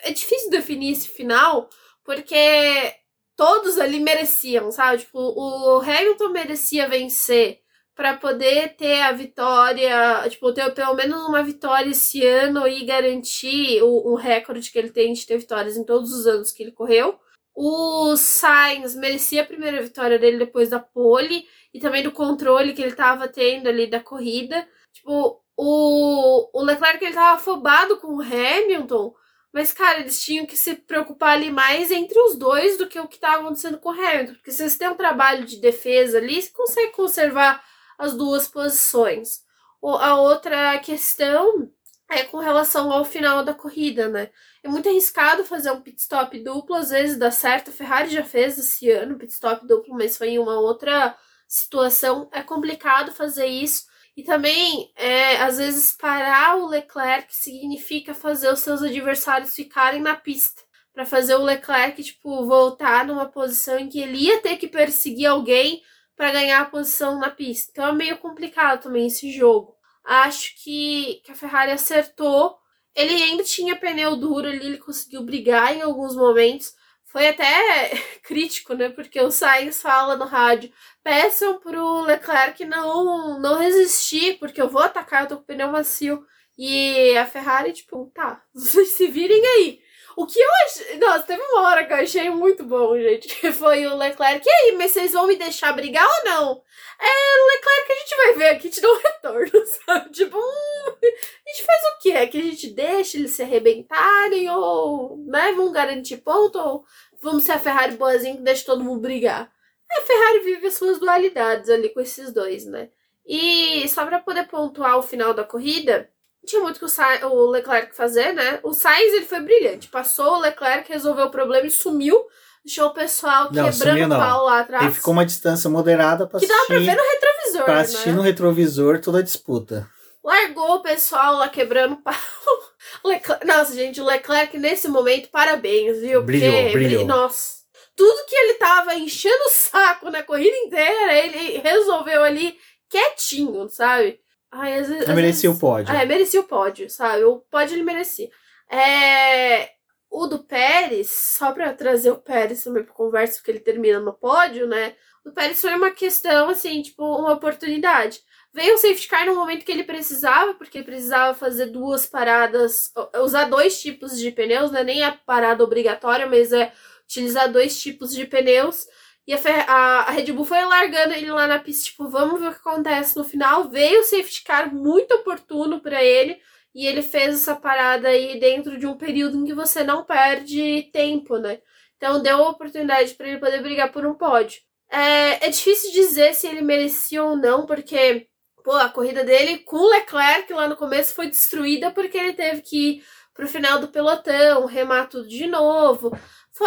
é difícil definir esse final porque todos ali mereciam, sabe? Tipo, o Hamilton merecia vencer para poder ter a vitória, tipo, ter pelo menos uma vitória esse ano e garantir o, o recorde que ele tem de ter vitórias em todos os anos que ele correu. O Sainz merecia a primeira vitória dele depois da pole e também do controle que ele tava tendo ali da corrida. Tipo, o, o Leclerc ele tava afobado com o Hamilton, mas, cara, eles tinham que se preocupar ali mais entre os dois do que o que tava acontecendo com o Hamilton. Porque se você tem um trabalho de defesa ali, você consegue conservar as duas posições. A outra questão é com relação ao final da corrida, né? É muito arriscado fazer um pit stop duplo, às vezes dá certo. A Ferrari já fez esse ano pit stop duplo, mas foi em uma outra situação. É complicado fazer isso. E também, é, às vezes, parar o Leclerc significa fazer os seus adversários ficarem na pista. Para fazer o Leclerc, tipo, voltar numa posição em que ele ia ter que perseguir alguém para ganhar a posição na pista. Então é meio complicado também esse jogo. Acho que, que a Ferrari acertou. Ele ainda tinha pneu duro ali, ele conseguiu brigar em alguns momentos. Foi até crítico, né? Porque o Sainz fala no rádio: peçam pro Leclerc não, não resistir, porque eu vou atacar, eu tô com pneu macio. E a Ferrari, tipo, tá, vocês se virem aí. O que eu achei. Nossa, teve uma hora que eu achei muito bom, gente. Que foi o Leclerc. E aí, mas vocês vão me deixar brigar ou não? É, Leclerc, a gente vai ver aqui, te dá um retorno, sabe? Tipo, hum, a gente faz o quê? É que a gente deixa eles se arrebentarem ou, né, vão garantir ponto ou vamos ser a Ferrari boazinha que deixa todo mundo brigar? A Ferrari vive as suas dualidades ali com esses dois, né? E só para poder pontuar o final da corrida, tinha muito que o, Sa- o Leclerc fazer, né? O Sainz, ele foi brilhante. Passou o Leclerc, resolveu o problema e sumiu. Deixou o pessoal Não, quebrando o pau lá atrás. Ele ficou uma distância moderada pra Que dava pra assistir, ver no retrovisor, pra assistir né? no retrovisor toda a disputa. Largou o pessoal lá quebrando pau. Leclerc... Nossa, gente, o Leclerc nesse momento, parabéns, viu? Brilhou, Porque, brilhou. Nossa. Tudo que ele tava enchendo o saco na corrida inteira, ele resolveu ali quietinho, sabe? Ai, às vezes, às merecia vezes- o pódio. É, merecia o pódio, sabe? O pódio ele merecia. É, O do Pérez, só pra trazer o Pérez também pra conversa, porque ele termina no pódio, né? O Pérez foi uma questão, assim, tipo, uma oportunidade. Veio o safety car no momento que ele precisava, porque ele precisava fazer duas paradas, usar dois tipos de pneus, né? Nem a parada obrigatória, mas é utilizar dois tipos de pneus. E a, a- a Red Bull foi largando ele lá na pista, tipo, vamos ver o que acontece no final. Veio o safety car muito oportuno pra ele. E ele fez essa parada aí dentro de um período em que você não perde tempo, né? Então deu a oportunidade pra ele poder brigar por um pódio. É, é difícil dizer se ele merecia ou não, porque pô, a corrida dele com o Leclerc lá no começo foi destruída porque ele teve que ir pro final do pelotão, remar tudo de novo.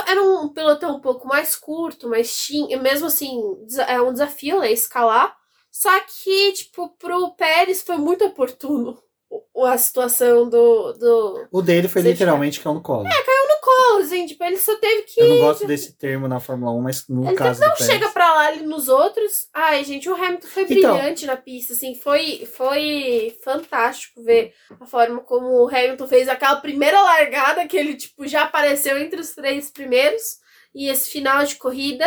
Era um pelotão um pouco mais curto, mas tinha, mesmo assim, é um desafio, né? Escalar. Só que, tipo, pro Pérez foi muito oportuno a situação do, do O dele foi literalmente cão no colo. colo, assim, tipo, ele só teve que Eu não gosto desse termo na Fórmula 1, mas no Ele caso não do Pérez. chega pra lá ali nos outros. Ai, gente, o Hamilton foi Então. brilhante na pista, assim, foi, foi fantástico ver a forma como o Hamilton fez aquela primeira largada que ele, tipo, já apareceu entre os três primeiros. E esse final de corrida,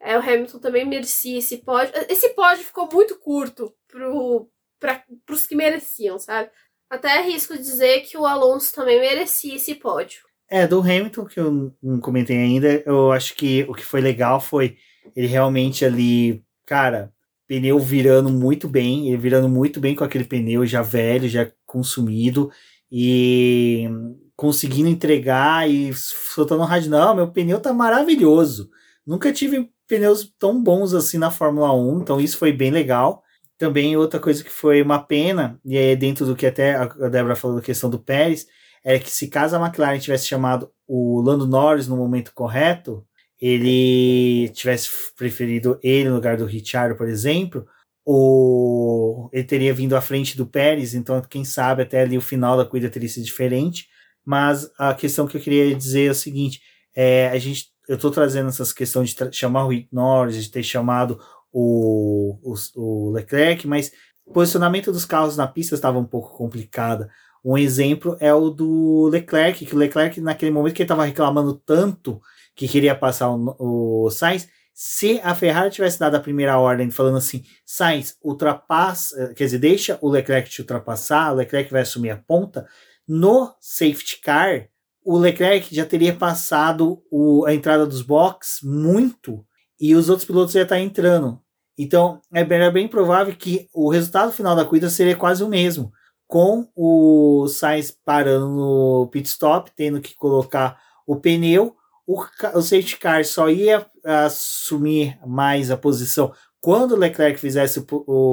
é, o Hamilton também merecia esse pódio. Esse pódio ficou muito curto pro, pra, pros que mereciam, sabe? Até arrisco dizer que o Alonso também merecia esse pódio. É, do Hamilton, que eu não comentei ainda, eu acho que o que foi legal foi ele realmente ali, cara, pneu virando muito bem, ele virando muito bem com aquele pneu já velho, já consumido, e conseguindo entregar e soltando no rádio, não, meu pneu tá maravilhoso. Nunca tive pneus tão bons assim na Fórmula 1, então isso foi bem legal. Também outra coisa que foi uma pena, e é dentro do que até a Débora falou da questão do Pérez, era que se caso a McLaren tivesse chamado o Lando Norris no momento correto, ele tivesse preferido ele no lugar do Ricciardo, por exemplo, ou ele teria vindo à frente do Pérez, então quem sabe até ali o final da corrida teria sido diferente. Mas a questão que eu queria dizer é o seguinte: é, a gente, eu estou trazendo essas questões de chamar o Rick Norris, de ter chamado o, o, o Leclerc, mas o posicionamento dos carros na pista estava um pouco complicado. Um exemplo é o do Leclerc, que o Leclerc, naquele momento que ele estava reclamando tanto que queria passar o, o Sainz, se a Ferrari tivesse dado a primeira ordem falando assim, Sainz, ultrapassa, quer dizer, deixa o Leclerc te ultrapassar, o Leclerc vai assumir a ponta, no safety car, o Leclerc já teria passado o, a entrada dos boxes muito e os outros pilotos já estar entrando. Então, é bem, é bem provável que o resultado final da corrida seria quase o mesmo com o Sainz parando no pit stop, tendo que colocar o pneu, o, o safety car só ia assumir mais a posição quando o Leclerc fizesse o,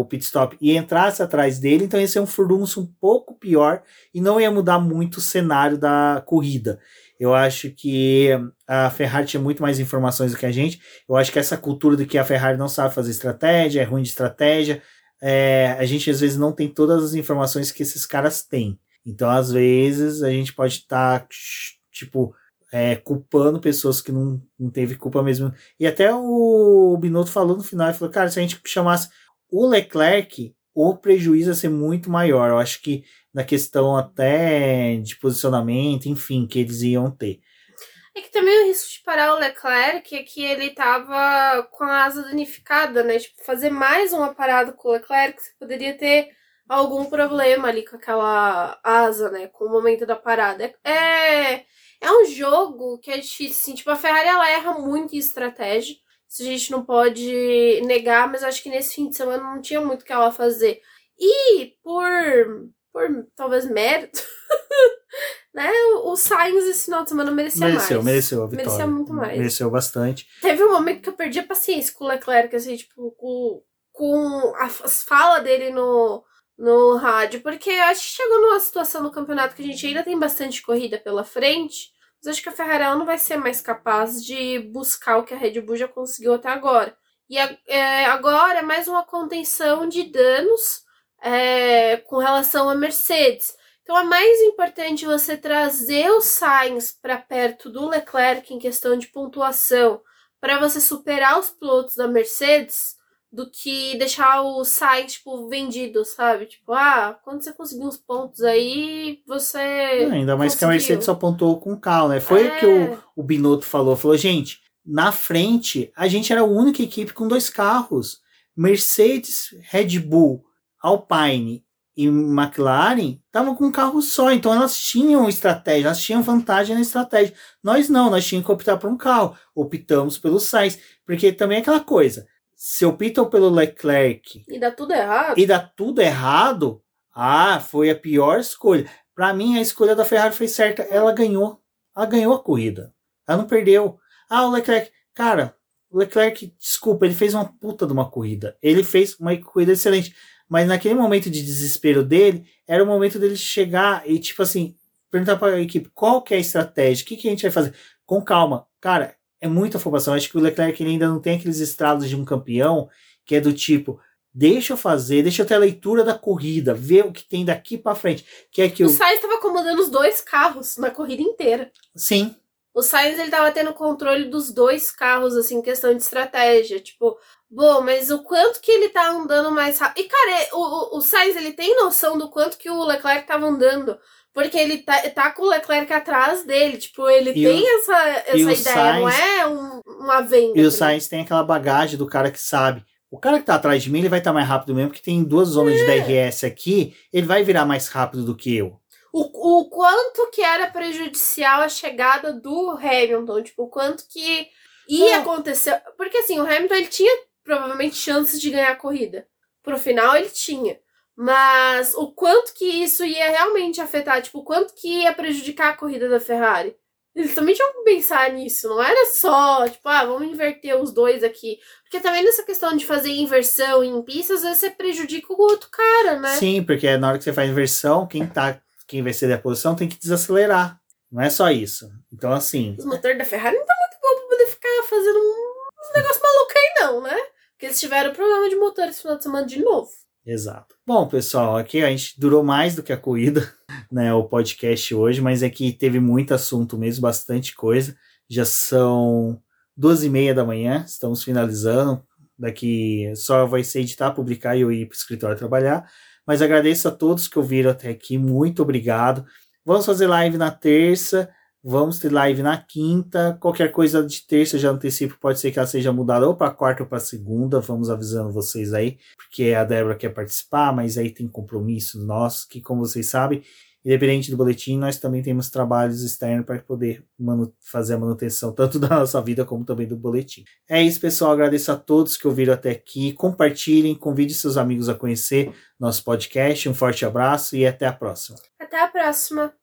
o pit stop e entrasse atrás dele, então ia ser um furdunço um pouco pior e não ia mudar muito o cenário da corrida. Eu acho que a Ferrari tinha muito mais informações do que a gente. Eu acho que essa cultura de que a Ferrari não sabe fazer estratégia, é ruim de estratégia, é, a gente às vezes não tem todas as informações que esses caras têm. Então, às vezes, a gente pode estar, tipo, é, culpando pessoas que não, não teve culpa mesmo. E até o Binotto falou no final, ele falou, cara, se a gente chamasse o Leclerc, o prejuízo ia ser muito maior. Eu acho que na questão até de posicionamento, enfim, que eles iam ter. É que também o risco de parar o Leclerc é que ele tava com a asa danificada, né? Tipo, fazer mais uma parada com o Leclerc, você poderia ter algum problema ali com aquela asa, né? Com o momento da parada. É, é um jogo que é difícil, assim. Tipo, a Ferrari, ela erra muito em estratégia. Isso a gente não pode negar, mas acho que nesse fim de semana não tinha muito o que ela fazer. E por, por talvez mérito, né? O, Sainz esse final de semana merecia Mereceu, mais. mereceu a vitória. Merecia muito mais. Mereceu bastante. Teve um momento que eu perdi a paciência com o Leclerc, assim, tipo, com, com a- as falas dele no, no rádio, porque acho que chegou numa situação no campeonato que a gente ainda tem bastante corrida pela frente, mas acho que a Ferrari não vai ser mais capaz de buscar o que a Red Bull já conseguiu até agora. E é, agora é mais uma contenção de danos é, com relação à Mercedes. Então é mais importante você trazer o Sainz para perto do Leclerc em questão de pontuação, para você superar os pilotos da Mercedes, do que deixar o Sainz tipo vendido, sabe? Tipo, ah, quando você conseguir uns pontos aí, você Não, ainda mais que a conseguiu. Mercedes só pontuou com carro, né? Foi o que o, É. o Binotto falou. Falou, gente, na frente, a gente era a única equipe com dois carros. Mercedes, Red Bull, Alpine e McLaren estavam com um carro só. Então elas tinham estratégia, elas tinham vantagem na estratégia. Nós não, nós tínhamos que optar por um carro. Optamos pelo Sainz. Porque também é aquela coisa. Se optam pelo Leclerc E dá tudo errado. e dá tudo errado, ah, foi a pior escolha. Pra mim, a escolha da Ferrari foi certa. Ela ganhou. Ela ganhou a corrida. Ela não perdeu. Ah, o Leclerc. Cara, o Leclerc, desculpa, ele fez uma puta de uma corrida. Ele fez uma corrida excelente. Mas naquele momento de desespero dele, era o momento dele chegar e, tipo assim, perguntar para a equipe qual que é a estratégia, o que, que a gente vai fazer. Com calma. Cara, é muita afobação. Acho que o Leclerc ainda não tem aqueles estrados de um campeão, que é do tipo, deixa eu fazer, deixa eu ter a leitura da corrida, ver o que tem daqui para frente. Que é que O o. Sainz estava acomodando os dois carros na corrida inteira. Sim, O Sainz ele tava tendo controle dos dois carros, assim, questão de estratégia. Tipo, bom, mas o quanto que ele tá andando mais rápido. E, cara, é- o, o, o Sainz ele tem noção do quanto que o Leclerc tava andando. Porque ele tá, tá com o Leclerc atrás dele. Tipo, ele E tem o- essa, essa ideia, não Sainz- é um, uma venda. E o tá Sainz tem aquela bagagem do cara que sabe. O cara que tá atrás de mim, ele vai estar mais rápido mesmo, porque tem duas zonas É. de DRS aqui, ele vai virar mais rápido do que eu. o, o quanto que era prejudicial a chegada do Hamilton, tipo, o quanto que ia Não. acontecer. Porque assim, o Hamilton ele tinha provavelmente chances de ganhar a corrida. Pro final ele tinha. Mas o quanto que isso ia realmente afetar, tipo, o quanto que ia prejudicar a corrida da Ferrari. Eles também tinham que pensar nisso, não era só, tipo, ah, vamos inverter os dois aqui. Porque também nessa questão de fazer inversão em pistas, às vezes você prejudica o outro cara, né? Sim, porque na hora que você faz inversão, quem tá, quem vai ser a posição tem que desacelerar. Não é só isso. Então, assim, Os motores da Ferrari não tá muito bom pra poder ficar fazendo um- uns negócios malucos aí, não, né? Porque eles tiveram problema de motor esse final de semana de novo. Exato. Bom, pessoal, aqui a gente durou mais do que a corrida, né? O podcast hoje, mas é que teve muito assunto mesmo, bastante coisa. Já são duas e meia da manhã, estamos finalizando. Daqui só vai ser editar, publicar e eu ir para o escritório trabalhar. Mas agradeço a todos que ouviram até aqui, muito obrigado. Vamos fazer live na terça, vamos ter live na quinta. Qualquer coisa de terça, já antecipo, pode ser que ela seja mudada ou para quarta ou para segunda. Vamos avisando vocês aí porque a Débora quer participar, mas aí tem compromisso nosso, que como vocês sabem, independente do boletim, nós também temos trabalhos externos para poder fazer a manutenção tanto da nossa vida como também do boletim. É isso, pessoal. Agradeço a todos que ouviram até aqui. Compartilhem, convide seus amigos a conhecer nosso podcast. Um forte abraço e até a próxima. Até a próxima!